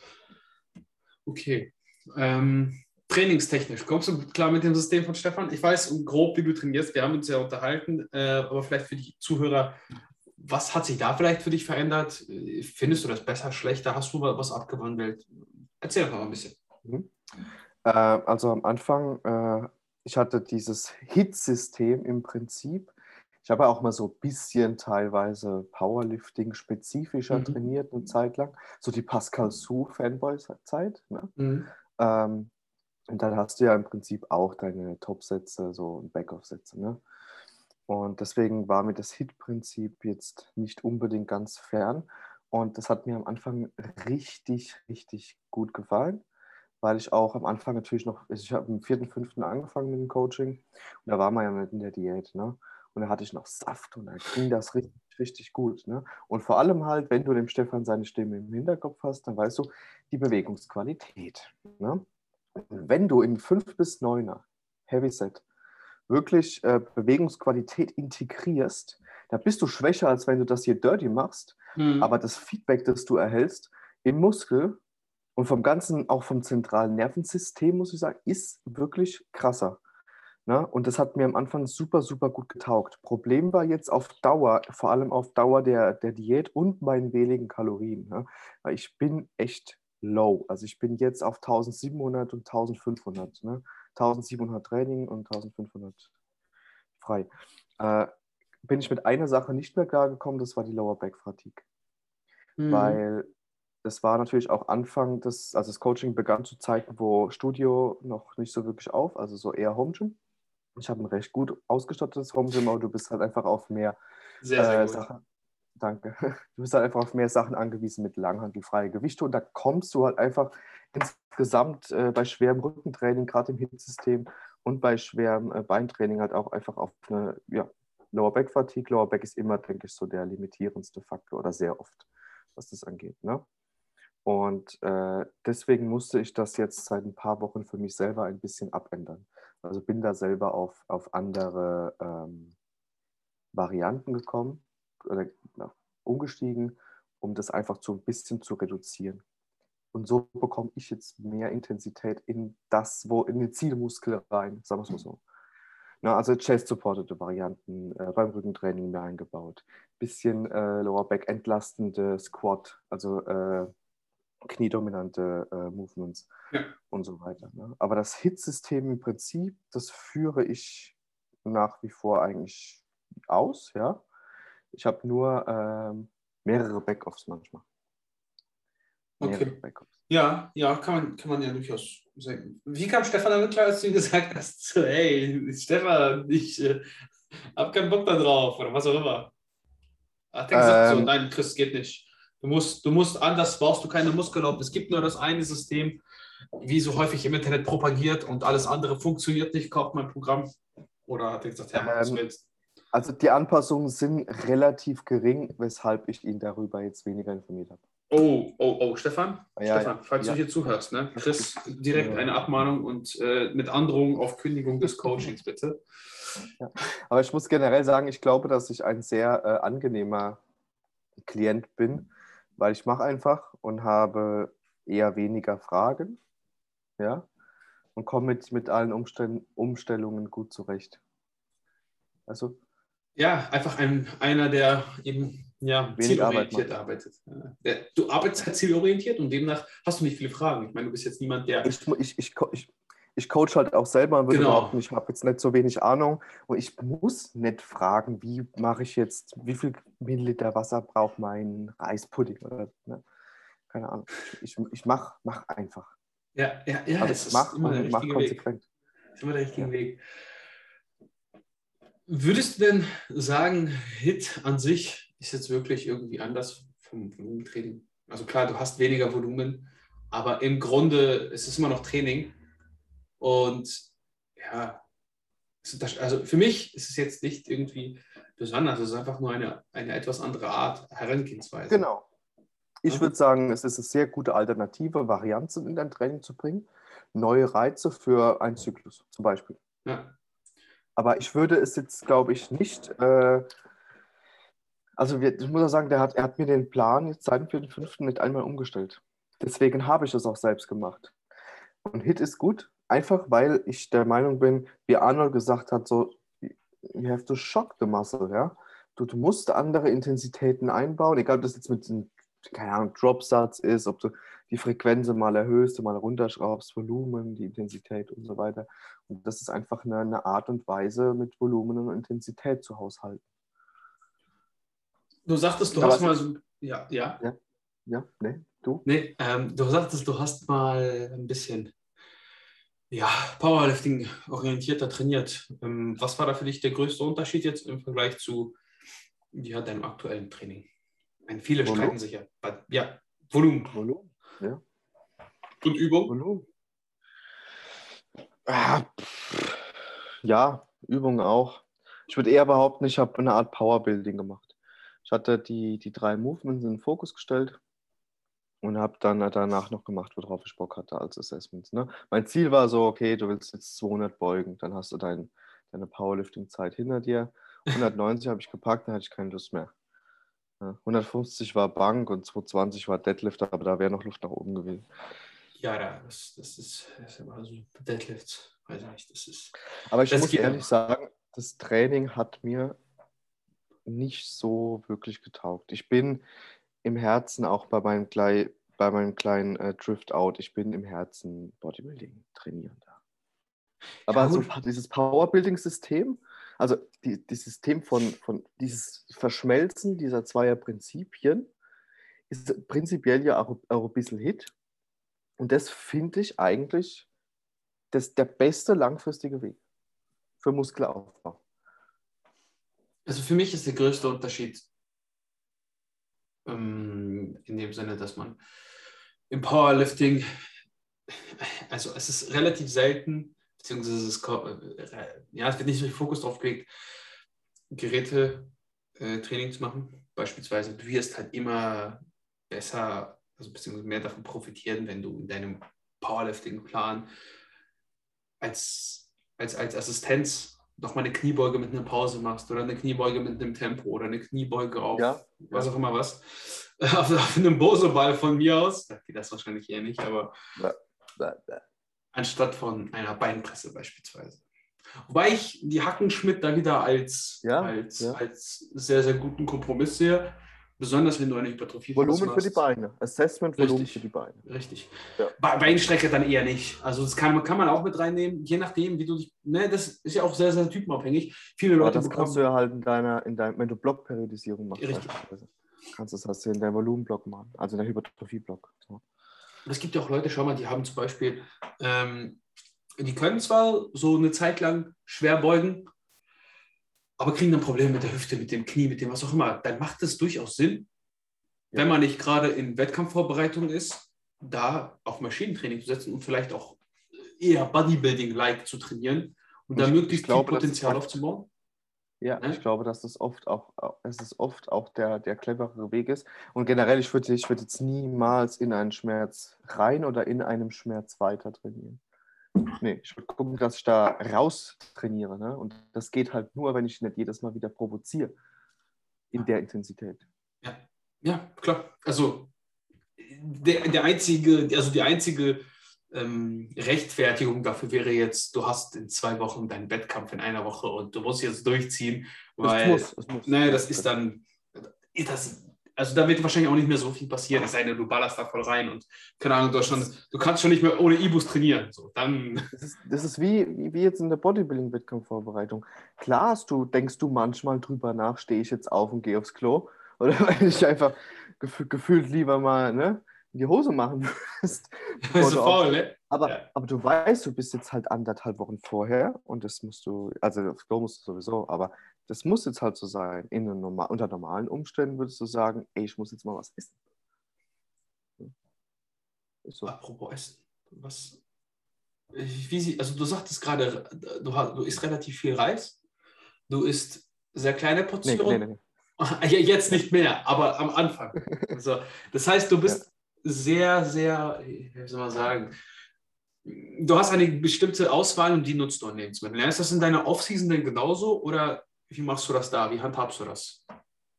Okay. Ähm, trainingstechnisch, kommst du klar mit dem System von Stefan? Ich weiß grob, wie du trainierst. Wir haben uns ja unterhalten, äh, aber vielleicht für die Zuhörer, was hat sich da vielleicht für dich verändert? Findest du das besser, schlechter? Hast du was abgewandelt? Erzähl einfach mal ein bisschen. Mhm. Äh, also am Anfang, äh, ich hatte dieses Hit-System im Prinzip. Ich habe auch mal so ein bisschen teilweise Powerlifting spezifischer mhm. trainiert eine Zeit lang. So die Pascal Su Fanboy-Zeit. Ne? Mhm. Ähm, und dann hast du ja im Prinzip auch deine Top-Sätze, so Back-Off-Sätze. Ne? Und deswegen war mir das Hit-Prinzip jetzt nicht unbedingt ganz fern. Und das hat mir am Anfang richtig, richtig gut gefallen weil ich auch am Anfang natürlich noch, ich habe am 4.5. angefangen mit dem Coaching und da war man ja mit in der Diät, ne? Und da hatte ich noch Saft und da ging das richtig, richtig gut. Ne? Und vor allem halt, wenn du dem Stefan seine Stimme im Hinterkopf hast, dann weißt du die Bewegungsqualität. Ne? Und wenn du in 5 bis 9er Heavy Set wirklich äh, Bewegungsqualität integrierst, da bist du schwächer, als wenn du das hier dirty machst. Mhm. Aber das Feedback, das du erhältst im Muskel und vom ganzen, auch vom zentralen Nervensystem, muss ich sagen, ist wirklich krasser. Ne? Und das hat mir am Anfang super, super gut getaugt. Problem war jetzt auf Dauer, vor allem auf Dauer der, der Diät und meinen wenigen Kalorien. Ne? Weil ich bin echt low. Also ich bin jetzt auf 1700 und 1500. Ne? 1700 Training und 1500 frei. Äh, bin ich mit einer Sache nicht mehr klargekommen, das war die Lower Back Fatigue. Mhm. Weil das war natürlich auch Anfang des, also das Coaching begann zu Zeiten, wo Studio noch nicht so wirklich auf, also so eher Home Gym. Ich habe ein recht gut ausgestattetes Home Gym, aber du bist halt einfach auf mehr sehr, sehr äh, Sachen. Danke. Du bist halt einfach auf mehr Sachen angewiesen mit langhandelfreie Gewichte und da kommst du halt einfach insgesamt äh, bei schwerem Rückentraining, gerade im Hit-System und bei schwerem äh, Beintraining halt auch einfach auf eine ja, Lower Back Fatigue. Lower Back ist immer, denke ich, so der limitierendste Faktor oder sehr oft, was das angeht. Ne? Und äh, deswegen musste ich das jetzt seit ein paar Wochen für mich selber ein bisschen abändern. Also bin da selber auf, auf andere ähm, Varianten gekommen oder umgestiegen, um das einfach so ein bisschen zu reduzieren. Und so bekomme ich jetzt mehr Intensität in das, wo in den Zielmuskel rein, sagen wir es mal so. Na, also Chest-supportete Varianten äh, beim Rückentraining mehr eingebaut. Bisschen äh, Lower Back entlastende Squat, also äh, kniedominante äh, Movements ja. und so weiter. Ne? Aber das Hit-System im Prinzip, das führe ich nach wie vor eigentlich aus, ja. Ich habe nur ähm, mehrere Backoffs manchmal. Mehrere okay. Backoffs. Ja, ja, kann man, kann man ja durchaus sagen. Wie kam Stefan damit klar, als du ihm gesagt hast, so, hey, Stefan, ich, äh, hab keinen Bock da drauf oder was auch immer. Hat er gesagt, so, Ähm. nein, Chris, geht nicht. Du musst, du musst anders, brauchst du keine Muskeln. Es gibt nur das eine System, wie so häufig im Internet propagiert und alles andere funktioniert nicht, kauft mein Programm. Oder hat er gesagt, mach, was du Ähm, willst. Also die Anpassungen sind relativ gering, weshalb ich ihn darüber jetzt weniger informiert habe. Oh, oh, oh, Stefan, Ja, Stefan, falls ja. du hier zuhörst, ne? Chris, direkt Ja. eine Abmahnung und äh, mit Androhung auf Kündigung des Coachings, bitte. Aber ich muss generell sagen, ich glaube, dass ich ein sehr äh, angenehmer Klient bin, weil ich mache einfach und habe eher weniger Fragen, ja, und komme mit, mit allen Umstell Umstellungen gut zurecht. Also, Ja, einfach ein, einer, der eben ja, Wenig Arbeit zielorientiert arbeitet. Du arbeitest halt zielorientiert und demnach hast du nicht viele Fragen. Ich meine, du bist jetzt niemand, der. ich, ich, ich, ich, coach halt auch selber und würde Genau. behaupten, ich habe jetzt nicht so wenig Ahnung und ich muss nicht fragen, wie mache ich jetzt, wie viel Milliliter Wasser braucht mein Reispudding oder ne? keine Ahnung. Ich, ich mache mach einfach. Ja, ja, ja, Also es ist mache immer der mach richtige Weg. konsequent. ist immer der richtige Ja. Weg. Würdest du denn sagen, Hit an sich ist jetzt wirklich irgendwie anders vom Volumentraining? Also klar, du hast weniger Volumen, aber im Grunde ist es immer noch Training. Und ja, das- also für mich ist es jetzt nicht irgendwie besonders, es ist einfach nur eine, eine etwas andere Art Herangehensweise. Genau. Ich würde sagen, es ist eine sehr gute alternative Variante in dein Training zu bringen. Neue Reize für einen Zyklus zum Beispiel. Ja. Aber ich würde es jetzt, glaube ich, nicht. Äh, also, wir, ich muss auch sagen, der hat, er hat mir den Plan jetzt seit dem 4.5. nicht einmal umgestellt. Deswegen habe ich es auch selbst gemacht. Und Hit ist gut, einfach weil ich der Meinung bin, wie Arnold gesagt hat, so, you have to shock the muscle, ja. Du, du musst andere Intensitäten einbauen, egal ob das jetzt mit einem, keine Ahnung, Dropsatz ist, ob du die Frequenz mal erhöhst, mal runterschraubst, Volumen, die Intensität und so weiter. Und das ist einfach eine, eine Art und Weise, mit Volumen und Intensität zu haushalten. Du sagtest, du Aber hast mal so. Ja, ja. Ja, ne? Du? Nee, ähm, du sagtest, du hast mal ein bisschen ja, Powerlifting orientierter trainiert. Ähm, was war da für dich der größte Unterschied jetzt im Vergleich zu ja, deinem aktuellen Training? Ein, viele Volumen? streiten sich ja. Ja, Volumen Volumen? Ja. und Übung. Volumen. Ah. Ja, Übungen auch. Ich würde eher behaupten, ich habe eine Art Powerbuilding gemacht. Ich hatte die, die drei Movements in den Fokus gestellt und habe dann danach noch gemacht, worauf ich Bock hatte als Assessments. Ne? Mein Ziel war so, okay, du willst jetzt 200 beugen, dann hast du dein, deine Powerlifting-Zeit hinter dir. 190 habe ich gepackt, dann hatte ich keine Lust mehr. Ja, 150 war Bank und 220 war Deadlift, aber da wäre noch Luft nach oben gewesen. Ja, da, das, das ist, das ist immer so Deadlifts. Weiß ich nicht, das ist. Aber ich muss ehrlich aber. sagen, das Training hat mir nicht so wirklich getaugt. Ich bin im Herzen auch bei meinem, klei bei meinem kleinen äh, Drift-Out, ich bin im Herzen Bodybuilding trainierender. Aber Ja, so dieses Powerbuilding-System, also die, das System von, von dieses Verschmelzen dieser zweier Prinzipien, ist prinzipiell ja auch, auch ein bisschen Hit. Und das finde ich eigentlich das, der beste langfristige Weg für Muskelaufbau. Also für mich ist der größte Unterschied ähm, in dem Sinne, dass man im Powerlifting, also es ist relativ selten, beziehungsweise es ko- äh, ja, es wird nicht so viel Fokus drauf gelegt, Geräte äh, Training zu machen. Beispielsweise, du wirst halt immer besser, also beziehungsweise mehr davon profitieren, wenn du in deinem Powerlifting-Plan als, als, als Assistenz nochmal eine Kniebeuge mit einer Pause machst oder eine Kniebeuge mit einem Tempo oder eine Kniebeuge auf Ja, was auch immer was. Auf, auf einem Bose-Ball von mir aus, da geht das wahrscheinlich eher nicht, aber anstatt von einer Beinpresse beispielsweise. Wobei ich die Hackenschmidt da wieder als, Ja, als, ja. als sehr, sehr guten Kompromiss sehe. Besonders wenn du eine Hypertrophie Volumen für die Beine. Assessment, Volumen Richtig. für die Beine. Richtig. Ja. Be- Beinstrecke dann eher nicht. Also das kann, kann man auch mit reinnehmen, je nachdem, wie du dich. Ne, das ist ja auch sehr, sehr typenabhängig. Viele Aber Leute das kannst du bekommen. ja halt in deiner, in deinem, wenn du Blockperiodisierung machst, Richtig. kannst du das hast du in deinem Volumenblock machen, also in der Hypertrophie-Block. So. Es gibt ja auch Leute, schau mal, die haben zum Beispiel, ähm, die können zwar so eine Zeit lang schwer beugen, aber kriegen dann Probleme mit der Hüfte, mit dem Knie, mit dem was auch immer, dann macht es durchaus Sinn, ja. wenn man nicht gerade in Wettkampfvorbereitung ist, da auf Maschinentraining zu setzen und vielleicht auch eher Bodybuilding-like zu trainieren und da möglichst viel Potenzial aufzubauen. Ja, ja, ich glaube, dass das oft auch, es ist oft auch der, der cleverere Weg ist. Und generell, ich würde ich würd jetzt niemals in einen Schmerz rein oder in einem Schmerz weiter trainieren. Nee, ich würde gucken, dass ich da raus trainiere. Ne? Und das geht halt nur, wenn ich nicht jedes Mal wieder provoziere. In der Intensität. Ja, ja klar. Also der, der einzige, also die einzige ähm, Rechtfertigung dafür wäre jetzt, du hast in zwei Wochen deinen Wettkampf in einer Woche und du musst jetzt durchziehen, weil, das muss, das muss. Naja, das ist dann, das, also da wird wahrscheinlich auch nicht mehr so viel passieren, es sei denn, du ballerst da voll rein und keine Ahnung, Deutschland, du kannst schon nicht mehr ohne E-Boost trainieren. So, dann das ist, das ist wie, wie jetzt in der Bodybuilding-Wettkampfvorbereitung. Klar hast du, denkst du manchmal drüber nach, stehe ich jetzt auf und gehe aufs Klo? Oder weil ich einfach gef gefühlt lieber mal ne, in die Hose machen würdest. so faul, ne? Aber, ja. aber du weißt, du bist jetzt halt anderthalb Wochen vorher und das musst du, also aufs Klo musst du sowieso, aber das muss jetzt halt so sein. In normal, unter normalen Umständen würdest du sagen, ey, ich muss jetzt mal was essen. So. Apropos Essen, was, wie sie, also du sagtest gerade, du, du isst relativ viel Reis, du isst sehr kleine Portionen. Nee, nee, nee. Jetzt nicht mehr, aber am Anfang. Also, das heißt, du bist ja. sehr, sehr, wie soll man sagen, du hast eine bestimmte Auswahl und die nutzt du an Lebensmitteln. Ist das in deiner Offseason denn genauso oder wie machst du das da? Wie handhabst du das?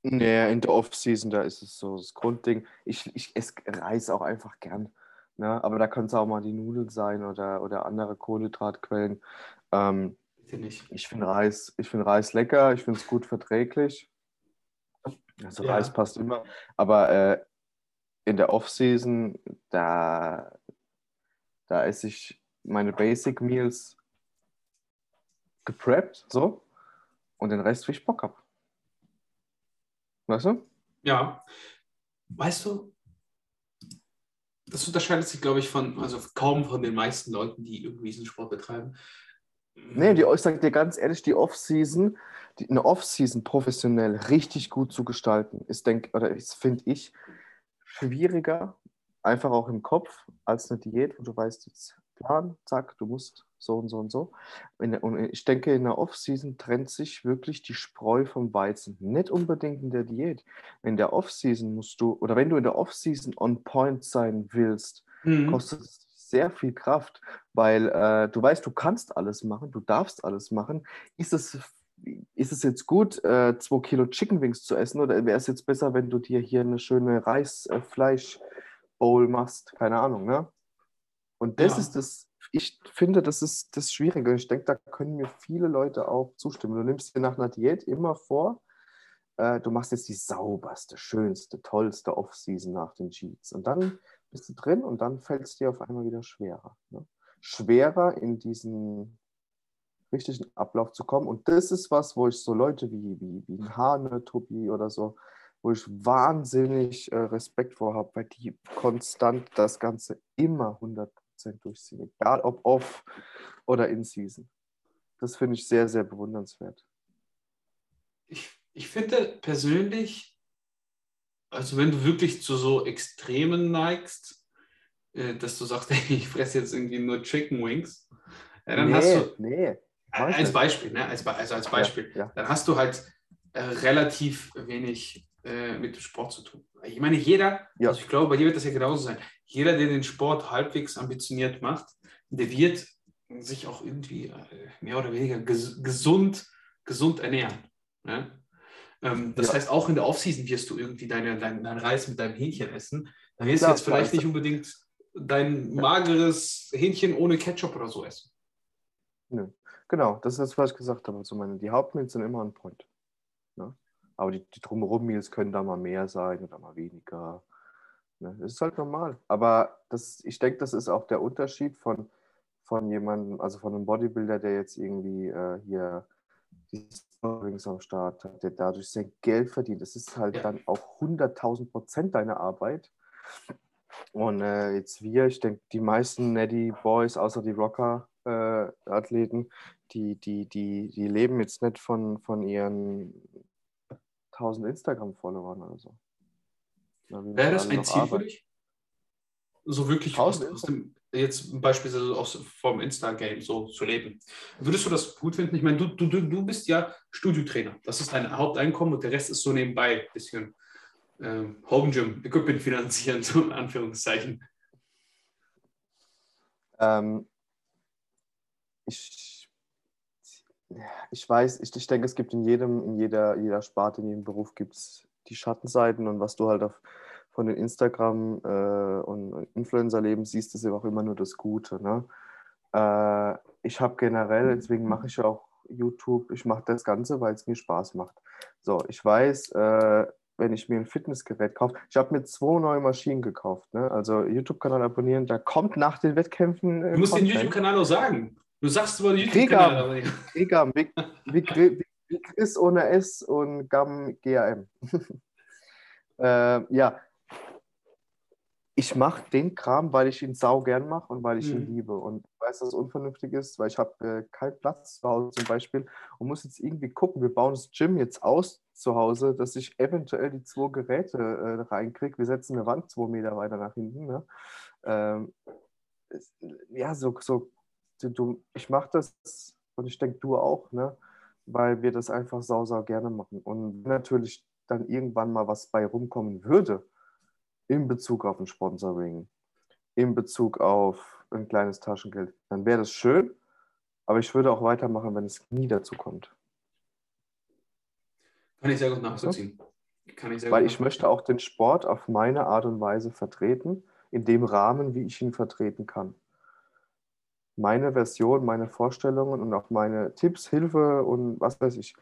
Nee, in der Off-Season, da ist es so das Grundding. Ich, ich esse Reis auch einfach gern. Ne? Aber da können es auch mal die Nudeln sein oder, oder andere Kohlenhydratquellen. Ähm, ich ich finde Reis, find Reis lecker, ich finde es gut verträglich. Also ja. Reis passt immer. Aber äh, in der Off-Season, da, da esse ich meine Basic Meals gepreppt, so und den Rest, wie ich Bock habe. Weißt du? Ja. Weißt du, das unterscheidet sich, glaube ich, von, also kaum von den meisten Leuten, die irgendwie diesen Sport betreiben. Nee, die, ich sage dir ganz ehrlich, die Off-Season, eine Off-Season professionell richtig gut zu gestalten, ist, denk, oder finde ich, schwieriger, einfach auch im Kopf, als eine Diät, wo du weißt, jetzt Plan, zack, du musst so und so und so. Und ich denke, in der Off-Season trennt sich wirklich die Spreu vom Weizen. Nicht unbedingt in der Diät. In der Off-Season musst du, oder wenn du in der Off-Season on point sein willst, mhm. kostet es sehr viel Kraft, weil äh, du weißt, du kannst alles machen, du darfst alles machen. Ist es, ist es jetzt gut, äh, zwei Kilo Chicken Wings zu essen oder wäre es jetzt besser, wenn du dir hier eine schöne Reisfleisch-Bowl äh, machst? Keine Ahnung, ne? Und das ja. ist das, ich finde, das ist das Schwierige. Ich denke, da können mir viele Leute auch zustimmen. Du nimmst dir nach einer Diät immer vor, äh, du machst jetzt die sauberste, schönste, tollste Off-Season nach den Cheats. Und dann bist du drin und dann fällt es dir auf einmal wieder schwerer. Ne? Schwerer in diesen richtigen Ablauf zu kommen. Und das ist was, wo ich so Leute wie, wie, wie Hane, Tobi oder so, wo ich wahnsinnig äh, Respekt vor habe, weil die konstant das Ganze immer 100 durchziehen, egal ob off oder in Season. Das finde ich sehr, sehr bewundernswert. Ich, ich finde persönlich, also wenn du wirklich zu so Extremen neigst, äh, dass du sagst, ich fresse jetzt irgendwie nur Chicken Wings, ja, dann nee, hast du. Nee. Als Beispiel, ne? Als, also als Beispiel. Ja, ja. Dann hast du halt äh, relativ wenig äh, mit dem Sport zu tun. Ich meine, jeder, ja. also ich glaube, bei dir wird das ja genauso sein. Jeder, der den Sport halbwegs ambitioniert macht, der wird sich auch irgendwie äh, mehr oder weniger ges gesund, gesund ernähren. Ne? Ähm, das ja. heißt, auch in der Offseason wirst du irgendwie deine, dein, dein Reis mit deinem Hähnchen essen. Da wirst du jetzt vielleicht nicht unbedingt dein mageres Hähnchen ohne Ketchup oder so essen. Nö. Genau, das ist das, was ich gesagt habe. Also meine, die Hauptmeals sind immer ein Point. Aber die, die Drumherum-Meals können da mal mehr sein oder mal weniger. Ne? Das ist halt normal. Aber das, ich denke, das ist auch der Unterschied von, von jemandem, also von einem Bodybuilder, der jetzt irgendwie äh, hier die Stories am Start hat, der dadurch sein Geld verdient. Das ist halt dann auch 100.000 Prozent deiner Arbeit. Und äh, jetzt wir, ich denke, die meisten Neddy Boys, außer die Rocker, Top-Athleten, die, die, die, die leben jetzt nicht von, von ihren 1000 Instagram-Followern oder so. Wäre das ein Ziel für dich? So wirklich aus, aus dem, jetzt beispielsweise aus, vom Insta-Game so zu leben. Würdest du das gut finden? Ich meine, du, du, du bist ja Studiotrainer. Das ist dein Haupteinkommen und der Rest ist so nebenbei ein bisschen äh, Home Gym, Equipment finanzieren, so in Anführungszeichen. Ähm, ich, ich weiß, ich, ich denke, es gibt in jedem, in jeder, jeder Sparte, in jedem Beruf gibt es die Schattenseiten und was du halt auf, von den Instagram- äh, und Influencer-Leben siehst, ist ja auch immer nur das Gute. Ne? Äh, ich habe generell, deswegen mache ich auch YouTube, ich mache das Ganze, weil es mir Spaß macht. So, ich weiß, äh, wenn ich mir ein Fitnessgerät kaufe, ich habe mir zwei neue Maschinen gekauft. Ne? Also YouTube-Kanal abonnieren, da kommt nach den Wettkämpfen. Äh, du musst Content. den YouTube-Kanal auch sagen. Du sagst den YouTube-Kanal. Krigam, wie, wie, wie Chris ohne S und Gam GAM. äh, ja, ich mache den Kram, weil ich ihn sau gern mache und weil ich mhm. ihn liebe. Und ich weiß, dass es unvernünftig ist, weil ich habe äh, keinen Platz zu Hause zum Beispiel und muss jetzt irgendwie gucken, wir bauen das Gym jetzt aus zu Hause, dass ich eventuell die zwei Geräte äh, reinkriege. Wir setzen eine Wand zwei Meter weiter nach hinten. Ne? Ähm, ja, so, so du, ich mache das und ich denke, du auch, ne? weil wir das einfach sau, sau gerne machen. Und natürlich dann irgendwann mal was bei rumkommen würde, in Bezug auf ein Sponsoring, in Bezug auf ein kleines Taschengeld, dann wäre das schön, aber ich würde auch weitermachen, wenn es nie dazu kommt. Kann ich sehr gut nachvollziehen. Kann ich sehr Weil gut ich möchte auch den Sport auf meine Art und Weise vertreten, in dem Rahmen, wie ich ihn vertreten kann meine Version, meine Vorstellungen und auch meine Tipps, Hilfe und was weiß ich,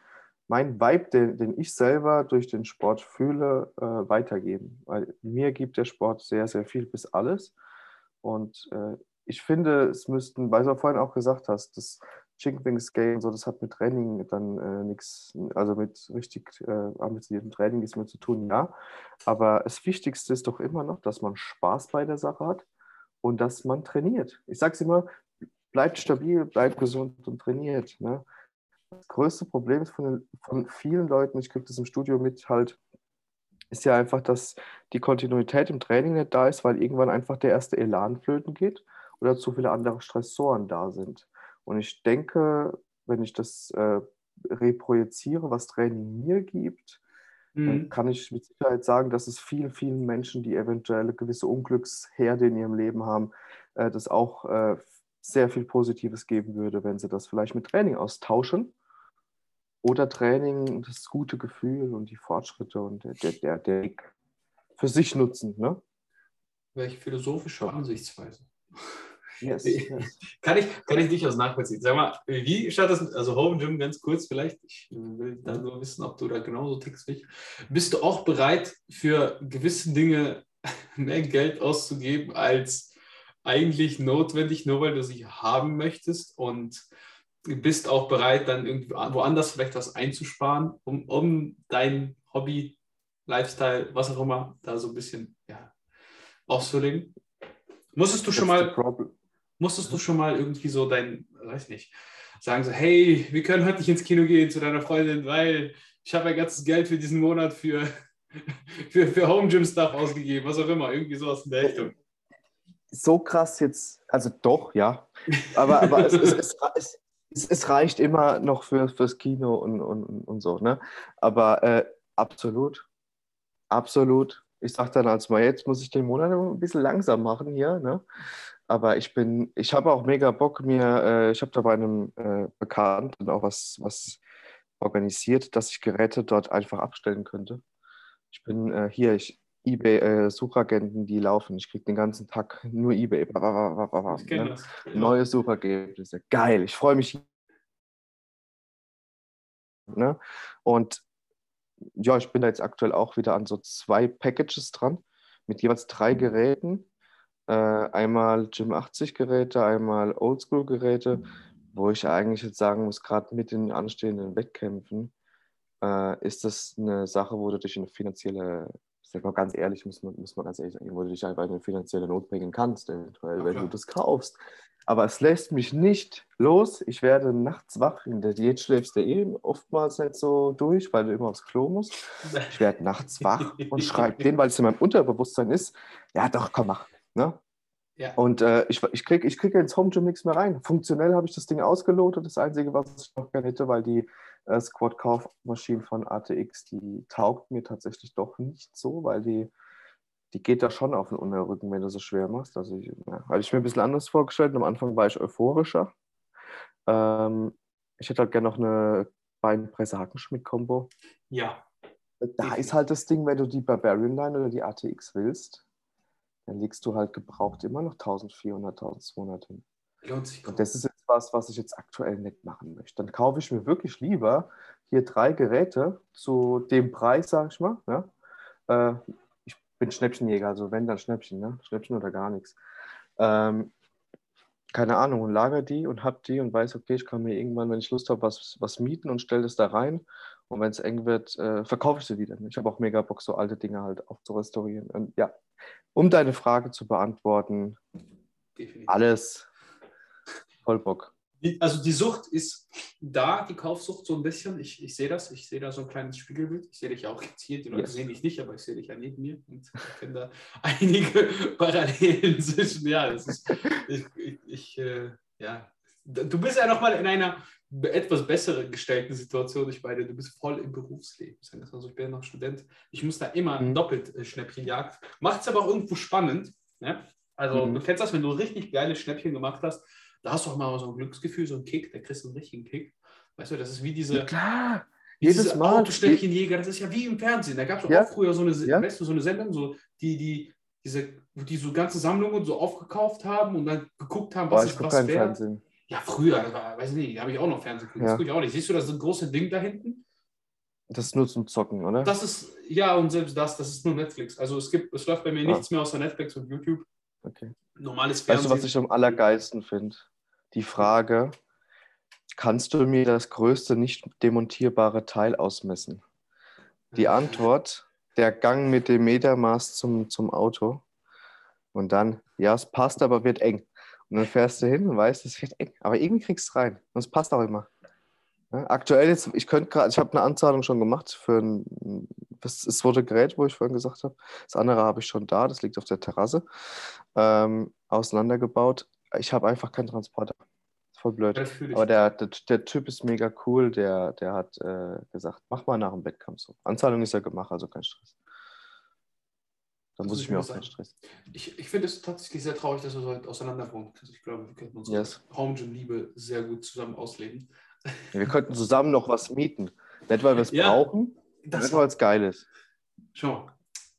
mein Vibe, den, den ich selber durch den Sport fühle, äh, weitergeben. Weil mir gibt der Sport sehr, sehr viel bis alles. Und äh, ich finde, es müssten, weil du vorhin auch gesagt hast, das Chicken Wings Game, so, das hat mit Training dann äh, nichts, also mit richtig äh, ambitioniertem Training nichts mehr zu tun, ja. Aber das Wichtigste ist doch immer noch, dass man Spaß bei der Sache hat und dass man trainiert. Ich sage es immer, bleibt stabil, bleibt gesund und trainiert. Ne? Das größte Problem ist von, von vielen Leuten, ich kriege das im Studio mit, halt, ist ja einfach, dass die Kontinuität im Training nicht da ist, weil irgendwann einfach der erste Elan flöten geht oder zu viele andere Stressoren da sind. Und ich denke, wenn ich das äh, reprojiziere, was Training mir gibt, mhm. kann ich mit Sicherheit sagen, dass es vielen, vielen Menschen, die eventuell gewisse Unglücksherde in ihrem Leben haben, äh, das auch äh, sehr viel Positives geben würde, wenn sie das vielleicht mit Training austauschen. Oder Training, das gute Gefühl und die Fortschritte und der, der, der, für sich nutzen. Ne? Welche philosophische Ansichtsweise. Yes, yes. Kann, ich, kann ich durchaus nachvollziehen. Sag mal, wie schaut das, also Home Gym ganz kurz vielleicht, ich will dann nur wissen, ob du da genauso tickst wie ich. Bist du auch bereit, für gewisse Dinge mehr Geld auszugeben, als eigentlich notwendig, nur weil du sie haben möchtest und bist auch bereit, dann irgendwie woanders vielleicht was einzusparen, um, um dein Hobby, Lifestyle, was auch immer, da so ein bisschen ja, auszulegen. Musstest du schon mal, musstest du schon mal irgendwie so dein, weiß nicht, sagen so, hey, wir können heute nicht ins Kino gehen zu deiner Freundin, weil ich habe mein ganzes Geld für diesen Monat für, für, für Home Gym Stuff ausgegeben, was auch immer, irgendwie sowas in der Richtung so krass jetzt, also doch, ja. Aber, aber es, es, es, es, reicht immer noch für, fürs Kino und, und, und so, ne? Aber äh, absolut, absolut. Ich sage dann als mal, jetzt muss ich den Monat ein bisschen langsam machen hier, ne? Aber ich bin, ich habe auch mega Bock, mir, äh, ich habe da bei einem äh, Bekannten auch was, was organisiert, dass ich Geräte dort einfach abstellen könnte. Ich bin äh, hier, ich, eBay-Suchagenten, äh, die laufen. Ich kriege den ganzen Tag nur eBay. Ne? Neue Suchergebnisse. Geil, ich freue mich. Ne? Und ja, ich bin da jetzt aktuell auch wieder an so zwei Packages dran, mit jeweils drei mhm. Geräten. Äh, einmal Gym 80 Geräte, einmal Oldschool Geräte, wo ich eigentlich jetzt sagen muss, gerade mit den anstehenden Wettkämpfen, äh, ist das eine Sache, wo du dich in eine finanzielle sag mal ganz ehrlich, muss man, muss man ganz ehrlich sagen, wo du dich einfach in finanzielle Not bringen kannst, eventuell, wenn du das kaufst. Aber es lässt mich nicht los. Ich werde nachts wach. In der Diät schläfst du eh oftmals nicht so durch, weil du immer aufs Klo musst. Ich werde nachts wach und schreibe den, weil es in meinem Unterbewusstsein ist. Ja, doch, komm, mach. Ne? Ja. Und äh, ich, ich kriege ich krieg ins Home Gym nichts mehr rein. Funktionell habe ich das Ding ausgelotet. Das Einzige, was ich noch gerne hätte, weil die äh, Squat-Kaufmaschine von ATX, die taugt mir tatsächlich doch nicht so, weil die die geht da schon auf den Unterrücken, wenn du so schwer machst. Also ich, ja, hatte ich mir ein bisschen anders vorgestellt. Am Anfang war ich euphorischer. Ähm, ich hätte halt gerne noch eine Beinpresse-Hackenschmidt-Kombo. Ja. Da ist halt das Ding, wenn du die Barbarian Line oder die ATX willst, dann legst du halt gebraucht immer noch 1400, 1200 hin. Lohnt sich. Und das ist was, was ich jetzt aktuell nicht machen möchte. Dann kaufe ich mir wirklich lieber hier drei Geräte zu dem Preis, sag ich mal. Ja? Äh, ich bin Schnäppchenjäger, also wenn, dann Schnäppchen. Ne? Schnäppchen oder gar nichts. Ähm, keine Ahnung, und lager die und hab die und weiß, okay, ich kann mir irgendwann, wenn ich Lust habe, was, was mieten und stelle das da rein. Und wenn es eng wird, äh, verkaufe ich sie wieder. Ich habe auch mega Bock, so alte Dinge halt auch zu restaurieren. Und ja, um deine Frage zu beantworten, Definitiv. alles voll Bock. Also die Sucht ist da, die Kaufsucht so ein bisschen. Ich, ich sehe das, ich sehe da so ein kleines Spiegelbild. Ich sehe dich auch jetzt hier, die Leute Yes. sehen dich nicht, aber ich sehe dich ja neben mir und kenne da einige Parallelen zwischen. Ja, das ist, ich, ich, ich äh, ja, du bist ja nochmal in einer etwas besseren gestellten Situation. Ich meine, du bist voll im Berufsleben. Sagen wir mal so, ich bin ja noch Student. Ich muss da immer Mhm. doppelt äh, Schnäppchenjagd. Macht es aber auch irgendwo spannend. Ne? Also, Mhm. du kennst das, wenn du richtig geile Schnäppchen gemacht hast, da hast du auch mal so ein Glücksgefühl, so einen Kick, da kriegst du einen richtigen Kick. Weißt du, das ist wie diese, klar, wie jedes diese Mal. Autoschnäppchenjäger, das ist ja wie im Fernsehen. Da gab es Ja. auch früher so eine, Ja. weißt du, so eine Sendung, so, die, die, diese, die so ganze Sammlungen so aufgekauft haben und dann geguckt haben, Boah, was ich ist was wert. Fernsehen. Ja, früher, das war, weiß ich nicht, da habe ich auch noch Fernsehen geguckt. Das Ja. gucke ich auch nicht. Siehst du, das ist ein großes Ding da hinten? Das ist nur zum Zocken, oder? Das ist, ja, und selbst das, das ist nur Netflix. Also es gibt, es läuft bei mir Ah. nichts mehr außer Netflix und YouTube. okay. Normales Weißt Fernsehen. du, was ich am allergeilsten finde? Die Frage, kannst du mir das größte nicht demontierbare Teil ausmessen? Die Antwort, der Gang mit dem Metermaß zum, zum Auto. Und dann, ja, es passt, aber wird eng. Und dann fährst du hin und weißt, es wird eng. Aber irgendwie kriegst du es rein. Und es passt auch immer. Ja, aktuell jetzt, ich könnte gerade, ich habe eine Anzahlung schon gemacht für ein, das, das zweite Gerät, wo ich vorhin gesagt habe. Das andere habe ich schon da, das liegt auf der Terrasse. Ähm, auseinandergebaut. Ich habe einfach keinen Transporter. Ist voll blöd. Aber der, der, der Typ ist mega cool. Der, der hat äh, gesagt, mach mal nach dem Wettkampf so. Anzahlung ist ja gemacht, also kein Stress. Da muss ich mir auch keinen. Stress. Ich, ich finde es tatsächlich sehr traurig, dass wir so weit auseinander wohnen. Also ich glaube, wir könnten unsere Yes. Home Gym Liebe sehr gut zusammen ausleben. Ja, wir könnten zusammen noch was mieten. Nicht, weil wir es Ja, brauchen, Das nicht, weil es geil ist. Schau,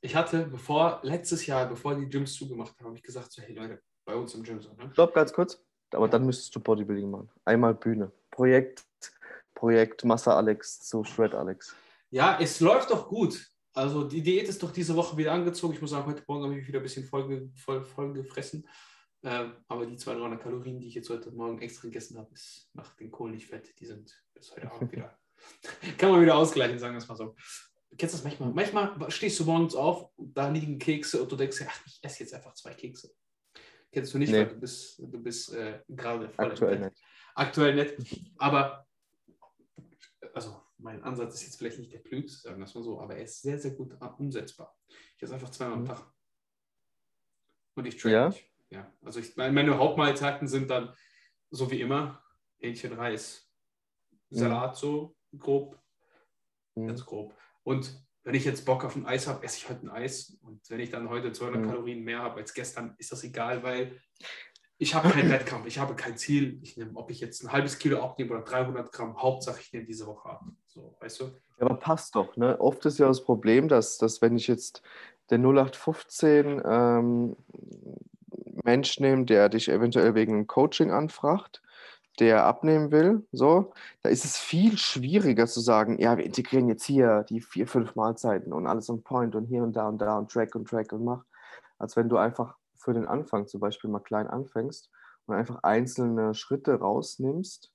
ich hatte, bevor, letztes Jahr, bevor die Gyms zugemacht haben, habe ich gesagt, so, hey Leute, bei uns im Gym so, ne? Stopp, ganz kurz. Aber dann müsstest du Bodybuilding machen. Einmal Bühne. Projekt, Projekt Massa Alex zu Shred Alex. Ja, es läuft doch gut. Also die Diät ist doch diese Woche wieder angezogen. Ich muss sagen, heute Morgen habe ich mich wieder ein bisschen voll, voll, voll gefressen. Ähm, aber die 200, 300 Kalorien, die ich jetzt heute Morgen extra gegessen habe, ist, macht den Kohl nicht fett. Die sind bis heute Abend wieder. Kann man wieder ausgleichen, sagen wir es mal so. Kennst du das manchmal? Manchmal stehst du morgens auf, da liegen Kekse und du denkst, ach, ich esse jetzt einfach zwei Kekse. Kennst du nicht, Nee. weil du bist, du bist äh, gerade voll Aktuell nicht. Aktuell nicht. Aber, also mein Ansatz ist jetzt vielleicht nicht der klügste, sagen wir es mal so, aber er ist sehr, sehr gut äh, umsetzbar. Ich esse einfach zweimal am Mhm. Tag. Und ich track Ja? mich. Ja, also ich, meine meine Hauptmahlzeiten sind dann so wie immer Hähnchen, Reis, Mhm. Salat so grob, Mhm. ganz grob. Und wenn ich jetzt Bock auf ein Eis habe, esse ich heute ein Eis. Und wenn ich dann heute 200 Mhm. Kalorien mehr habe als gestern, ist das egal, weil ich habe keinen Wettkampf, ich habe kein Ziel. Ich nehme, ob ich jetzt ein halbes Kilo abnehme oder 300 Gramm, Hauptsache ich nehme diese Woche ab. So, weißt du? Ja, aber passt doch. Ne? Oft ist ja das Problem, dass, dass wenn ich jetzt den 0815 ähm, Mensch nehme, der dich eventuell wegen Coaching anfragt, der abnehmen will, so, da ist es viel schwieriger zu sagen, ja, wir integrieren jetzt hier die vier, fünf Mahlzeiten und alles on point und hier und da und da und track und track und mach, als wenn du einfach für den Anfang zum Beispiel mal klein anfängst und einfach einzelne Schritte rausnimmst,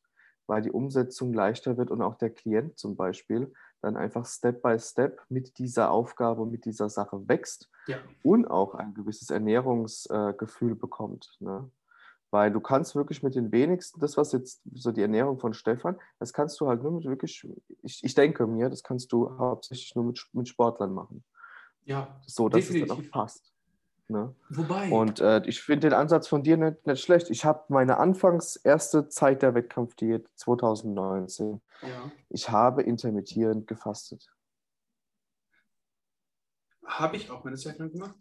weil die Umsetzung leichter wird und auch der Klient zum Beispiel dann einfach Step by Step mit dieser Aufgabe und mit dieser Sache wächst Ja. und auch ein gewisses Ernährungsgefühl bekommt. Ne? Weil du kannst wirklich mit den wenigsten, das was jetzt so die Ernährung von Stefan, das kannst du halt nur mit wirklich, ich, ich denke mir, das kannst du hauptsächlich nur mit, mit Sportlern machen. Ja, So, dass es definitiv. dann auch passt. Ne? Wobei, Und äh, ich finde den Ansatz von dir nicht, nicht schlecht. Ich habe meine anfangs erste Zeit der Wettkampfdiät 2019. ja, Ich habe intermittierend gefastet. habe ich auch meine Zeit lang gemacht.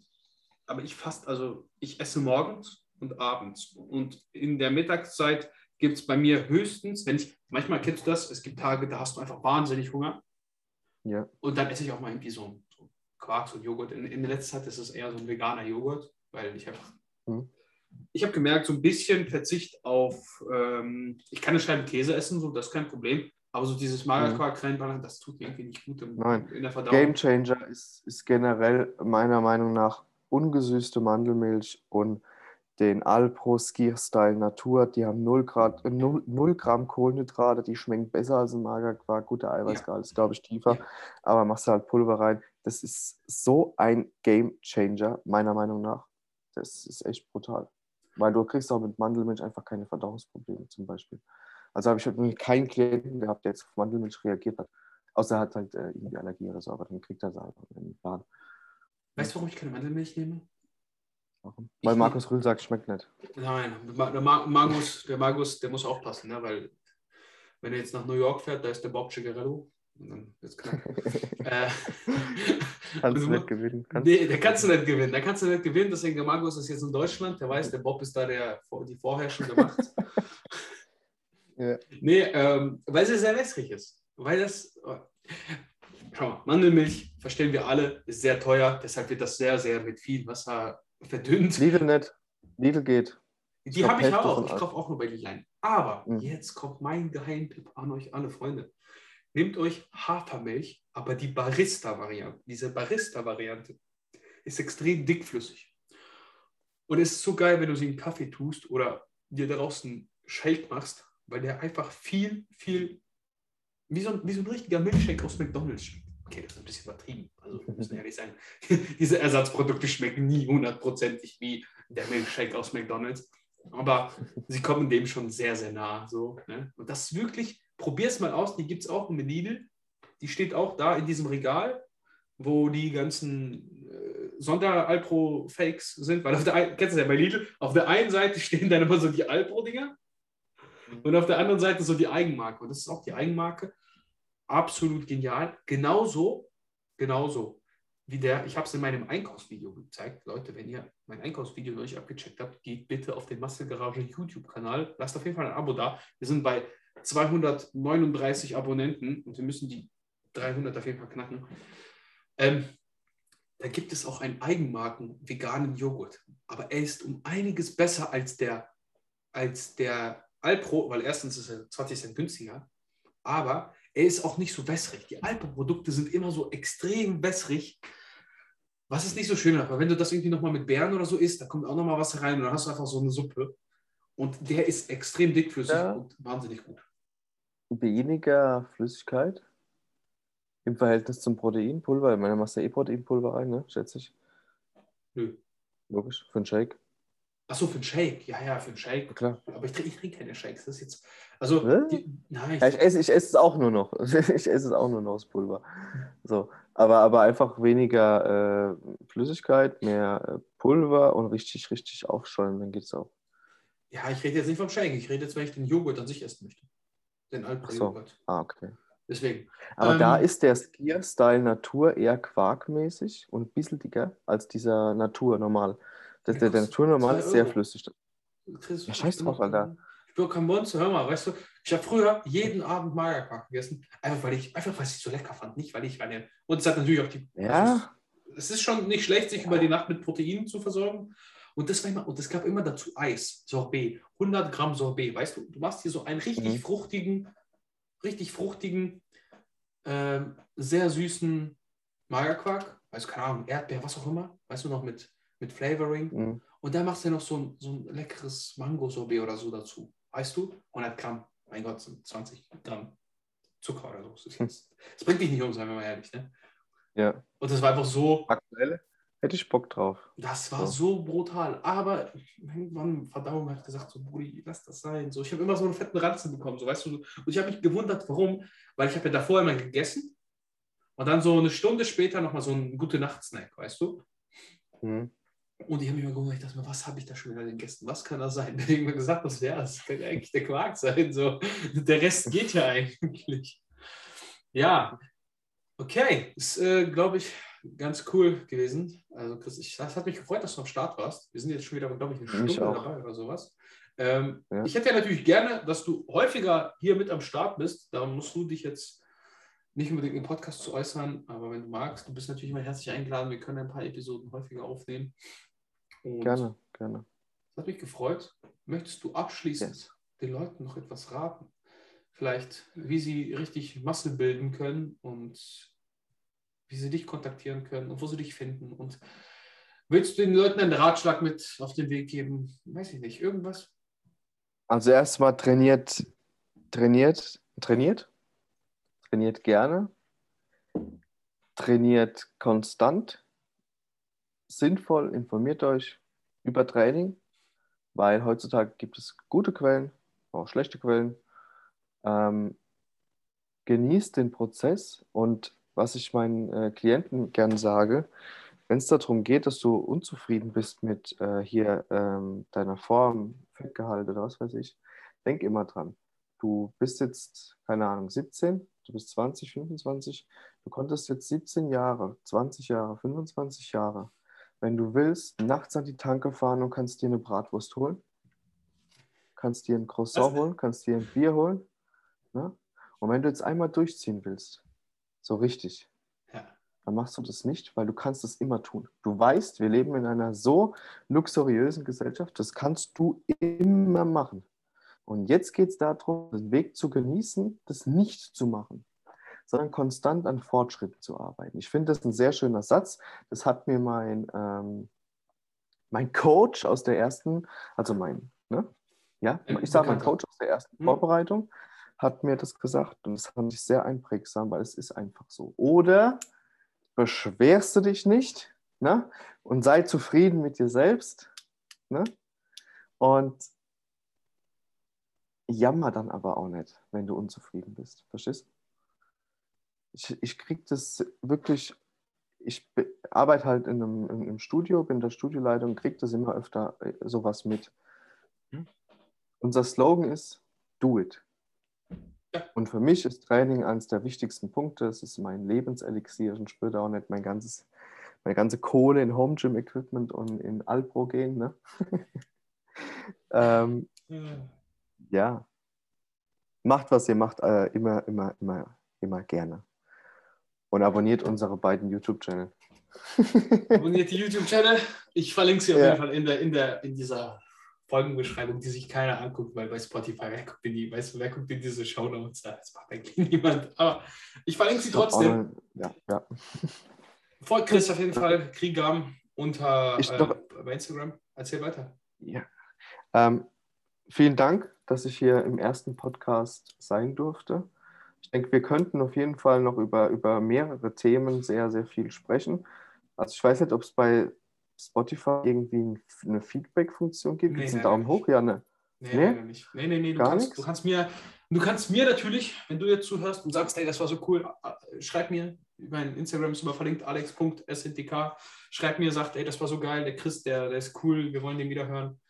Aber ich fast, also ich esse morgens und abends. Und in der Mittagszeit gibt es bei mir höchstens, wenn ich, manchmal kennst du das, es gibt Tage, da hast du einfach wahnsinnig Hunger. Ja. Und dann esse ich auch mal irgendwie so, so Quarks und Joghurt. In, in der letzten Zeit ist es eher so ein veganer Joghurt, weil ich einfach. Mhm. Ich habe gemerkt, so ein bisschen Verzicht auf. Ähm, ich kann eine Scheibe Käse essen, so, das ist kein Problem. Aber so dieses Magerquark reinballern, das tut mir irgendwie nicht gut im, Nein. in der Verdauung. Game Changer ist, ist generell meiner Meinung nach ungesüßte Mandelmilch und den Alpro Skier Style Natur. Die haben 0, Grad, äh, 0, 0 Gramm Kohlenhydrate, die schmecken besser als ein Magerquark. Gut, der Eiweißgehalt ist, glaube ich, tiefer, Ja. aber machst du halt Pulver rein. Das ist so ein Game Changer, meiner Meinung nach. Das ist echt brutal. Weil du kriegst auch mit Mandelmilch einfach keine Verdauungsprobleme zum Beispiel. Also habe ich halt noch keinen Klienten gehabt, der jetzt auf Mandelmilch reagiert hat. Außer er hat halt äh, irgendwie Allergie oder so, aber dann kriegt er es einfach einen Plan. Weißt du, warum ich keine Mandelmilch nehme? Warum? Weil Ich- Markus Rühl sagt, schmeckt nicht. Nein, der, der, Ma- Magus, der Magus, der muss aufpassen, ne? weil wenn er jetzt nach New York fährt, da ist der Bob Cigarello. Und dann wird's knapp. äh, Kannst also, du nicht gewinnen. Kannst nee, der kannst du nicht gewinnen. Der kannst du nicht gewinnen, deswegen der Magus ist jetzt in Deutschland. Der weiß, der Bob ist da der, die vorherrschende Macht. Ja. Nee, ähm, weil sie sehr wässrig ist. Weil das. Schau mal, Mandelmilch, verstehen wir alle, ist sehr teuer. Deshalb wird das sehr, sehr mit viel Wasser verdünnt. Lidl nicht. Lidl geht. Die habe ich auch. Ich kaufe auch nur bei Lidl ein. Aber Mhm. jetzt kommt mein Geheimtipp an euch alle Freunde. Nehmt euch Hafermilch, aber die Barista-Variante. Diese Barista-Variante ist extrem dickflüssig. Und es ist so geil, wenn du sie in Kaffee tust oder dir daraus einen Shake machst, weil der einfach viel, viel, wie so ein, wie so ein richtiger Milchshake aus McDonalds schmeckt. Okay, das ist ein bisschen übertrieben. Also, wir müssen ehrlich sein. Diese Ersatzprodukte schmecken nie hundertprozentig wie der Milchshake aus McDonalds. Aber sie kommen dem schon sehr, sehr nah. So, ne? Und das ist wirklich, probier es mal aus, die gibt es auch in Lidl. Die steht auch da in diesem Regal, wo die ganzen äh, Sonder-Alpro-Fakes sind. Weil auf der einen, kennst du ja bei Lidl, auf der einen Seite stehen dann immer so die Alpro-Dinger und auf der anderen Seite so die Eigenmarke. Und das ist auch die Eigenmarke. Absolut genial. Genauso, genauso wie der, ich habe es in meinem Einkaufsvideo gezeigt. Leute, wenn ihr mein Einkaufsvideo noch nicht abgecheckt habt, geht bitte auf den Masselgarage YouTube-Kanal. Lasst auf jeden Fall ein Abo da. Wir sind bei 239 Abonnenten und wir müssen die 300 auf jeden Fall knacken. Ähm, da gibt es auch einen Eigenmarken veganen Joghurt. Aber er ist um einiges besser als der, als der Alpro, weil erstens ist er 20 Cent günstiger, aber er ist auch nicht so wässrig. Die Alpro-Produkte sind immer so extrem wässrig. Was ist nicht so schön, aber wenn du das irgendwie nochmal mit Beeren oder so isst, da kommt auch nochmal was rein und dann hast du einfach so eine Suppe. Und der ist extrem dickflüssig Ja. und wahnsinnig gut. Weniger Flüssigkeit im Verhältnis zum Proteinpulver. Ich meine, du machst ja eh Proteinpulver rein, ne? schätze ich. Nö. Logisch, für einen Shake. Achso, für einen Shake. Ja, ja, für einen Shake. Klar. Aber ich, trinke- ich trinke keine Shakes. Das ist jetzt. Also, die, nein, Ja, ich esse, ich esse es auch nur noch. Ich esse es auch nur noch aus Pulver. So. Aber, aber einfach weniger äh, Flüssigkeit, mehr äh, Pulver und richtig, richtig aufschäumen, dann geht's auch. ja, ich rede jetzt nicht vom Shake. Ich rede jetzt, wenn ich den Joghurt an sich essen möchte. Den Ach so. Ah, okay. Deswegen. Aber Ähm, da ist der Skier-Style Natur eher quarkmäßig und ein bisschen dicker als dieser Natur normal. Das, der, der kostet Natur normal zwei ist sehr flüssig. Ja, scheiß drauf, Alter. Ich bin kein Monster, hör mal, weißt du, ich habe früher jeden Abend Magerquark gegessen, einfach weil ich, einfach weil ich es so lecker fand, nicht weil ich meine, und es hat natürlich auch die, Ja. es ist schon nicht schlecht, sich über die Nacht mit Proteinen zu versorgen und das war immer, und es gab immer dazu Eis, Sorbet, 100 Gramm Sorbet, weißt du, du machst hier so einen richtig Mhm. fruchtigen, richtig fruchtigen, ähm, sehr süßen Magerquark, weißt du, keine Ahnung, Erdbeer, was auch immer, weißt du noch, mit, mit Flavoring Mhm. und dann machst du noch so ein, so ein leckeres Mango-Sorbet oder so dazu. Weißt du? 100 Gramm. Mein Gott, sind 20 Gramm Zucker oder so. Das, das bringt dich nicht um, seien wir mal ehrlich. Ne? Ja. Und das war einfach so, Aktuelle? Hätte ich Bock drauf. Das war so, so brutal. Aber irgendwann Verdauung hat gesagt, so, Brudi, lass das sein. So, ich habe immer so einen fetten Ranzen bekommen, so weißt du. Und ich habe mich gewundert, warum, weil ich habe ja davor immer gegessen und dann so eine Stunde später nochmal so ein gute Nacht-Snack, weißt du? Mhm. Und ich habe mich immer gewundert, ich dachte mir, was habe ich da schon wieder gegessen? Was kann das sein? Da habe ich mir gesagt, das wäre das könnte eigentlich der Quark sein. So. Der Rest geht ja eigentlich. Ja, okay. Ist, äh, glaube ich, ganz cool gewesen. Also, Chris, ich, das hat mich gefreut, dass du am Start warst. Wir sind jetzt schon wieder, glaube ich, eine Stunde dabei oder sowas. Ähm, ja. Ich hätte ja natürlich gerne, dass du häufiger hier mit am Start bist. Da musst du dich jetzt nicht unbedingt im Podcast zu äußern, aber wenn du magst, du bist natürlich immer herzlich eingeladen. Wir können ein paar Episoden häufiger aufnehmen. Und gerne, gerne. Das hat mich gefreut. Möchtest du abschließend yes. den Leuten noch etwas raten? Vielleicht, wie sie richtig Masse bilden können und wie sie dich kontaktieren können und wo sie dich finden. Und willst du den Leuten einen Ratschlag mit auf den Weg geben? Weiß ich nicht, irgendwas? Also erstmal trainiert, trainiert, trainiert, trainiert gerne, trainiert konstant, sinnvoll, informiert euch über Training, weil heutzutage gibt es gute Quellen, auch schlechte Quellen. Ähm, genießt den Prozess und was ich meinen äh, Klienten gern sage, wenn es darum geht, dass du unzufrieden bist mit äh, hier ähm, deiner Form, Fettgehalt oder was weiß ich, denk immer dran. Du bist jetzt, keine Ahnung, 17, du bist 20, 25, du konntest jetzt 17 Jahre, 20 Jahre, 25 Jahre, wenn du willst, nachts an die Tanke fahren und kannst dir eine Bratwurst holen, kannst dir ein Croissant holen, kannst dir ein Bier holen. Ne? Und wenn du jetzt einmal durchziehen willst, so richtig. Ja. Dann machst du das nicht, weil du kannst es immer tun. Du weißt, wir leben in einer so luxuriösen Gesellschaft, das kannst du immer machen. Und jetzt geht es darum, den Weg zu genießen, das nicht zu machen, sondern konstant an Fortschritten zu arbeiten. Ich finde das ein sehr schöner Satz. Das hat mir mein, ähm, mein Coach aus der ersten, also mein, ne? ja, ich sage mein Coach aus der ersten hm. Vorbereitung, hat mir das gesagt und das fand ich sehr einprägsam, weil es ist einfach so. Oder beschwerst du dich nicht ne? und sei zufrieden mit dir selbst ne? und jammer dann aber auch nicht, wenn du unzufrieden bist. Verstehst du? Ich, ich kriege das wirklich, ich arbeite halt in einem, in einem Studio, bin der Studioleitung, kriege das immer öfter äh, sowas mit. Hm? Unser Slogan ist, do it. Und für mich ist Training eines der wichtigsten Punkte. Es ist mein Lebenselixier. Ich spüre auch nicht mein ganzes, meine ganze Kohle in Home Gym Equipment und in Alpro gehen. Ne? ähm, mhm. Ja. Macht, was ihr macht, äh, immer, immer, immer, immer gerne. Und abonniert unsere beiden YouTube-Channel. abonniert die YouTube-Channel. Ich verlinke sie auf ja. jeden Fall in, der, in, der, in dieser Folgenbeschreibung, die sich keiner anguckt, weil bei Spotify, wer guckt in, die, weißt du, wer guckt in diese Shownotes? Das macht eigentlich niemand. Aber ich verlinke sie trotzdem. Ja, ja. Folgt Chris auf jeden Fall, Kriegam unter äh, bei Instagram. Erzähl weiter. Ja. Ähm, vielen Dank, dass ich hier im ersten Podcast sein durfte. Ich denke, wir könnten auf jeden Fall noch über, über mehrere Themen sehr, sehr viel sprechen. Also ich weiß nicht, ob es bei Spotify irgendwie eine Feedback-Funktion gibt? Nee, einen Daumen hoch? Ja, ne? Nee, nee? nicht. Nee, nee, nee. Du, Gar kannst, du, kannst mir, du kannst mir natürlich, wenn du jetzt zuhörst und sagst, hey, das war so cool, schreib mir, mein Instagram ist immer verlinkt, alex.sntk, schreib mir, sagt, ey, das war so geil, der Chris, der, der ist cool, wir wollen den wieder hören.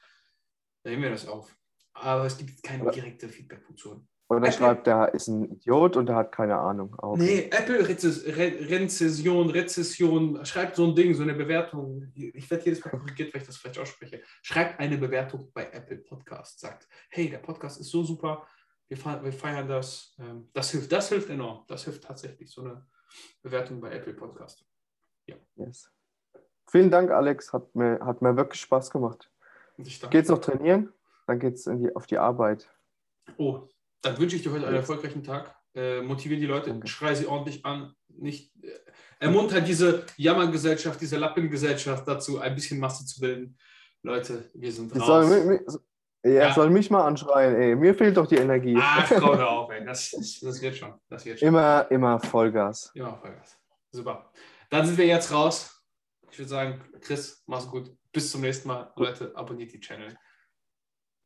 Dann nehmen wir das auf. Aber es gibt keine direkte Feedback-Funktion. Und dann schreibt, der ist ein Idiot und der hat keine Ahnung. Okay. Nee, Apple Rezession, Rezession, schreibt so ein Ding, so eine Bewertung. Ich werde jedes Mal korrigiert, weil ich das falsch ausspreche. Schreibt eine Bewertung bei Apple Podcast. Sagt, hey, der Podcast ist so super, wir, wir feiern das. Ähm, das hilft, das hilft enorm. Das hilft tatsächlich, so eine Bewertung bei Apple Podcast. Ja. Yes. Vielen Dank, Alex. Hat mir, hat mir wirklich Spaß gemacht. Geht's noch trainieren? Dann geht's in auf die Arbeit. Oh, dann wünsche ich dir heute einen erfolgreichen Tag. Äh, motiviere die Leute, Danke. schrei sie ordentlich an. Nicht, äh, ermunter diese Jammergesellschaft, diese Lappengesellschaft dazu, ein bisschen Masse zu bilden. Leute, wir sind raus. Soll mich, ja, ja, soll mich mal anschreien, ey. Mir fehlt doch die Energie. Ach, komm hör auf, ey. Das, das, wird schon. das wird schon. Immer, immer Vollgas. Immer Vollgas. Super. Dann sind wir jetzt raus. Ich würde sagen, Chris, mach's gut. Bis zum nächsten Mal. Leute, abonniert die Channel.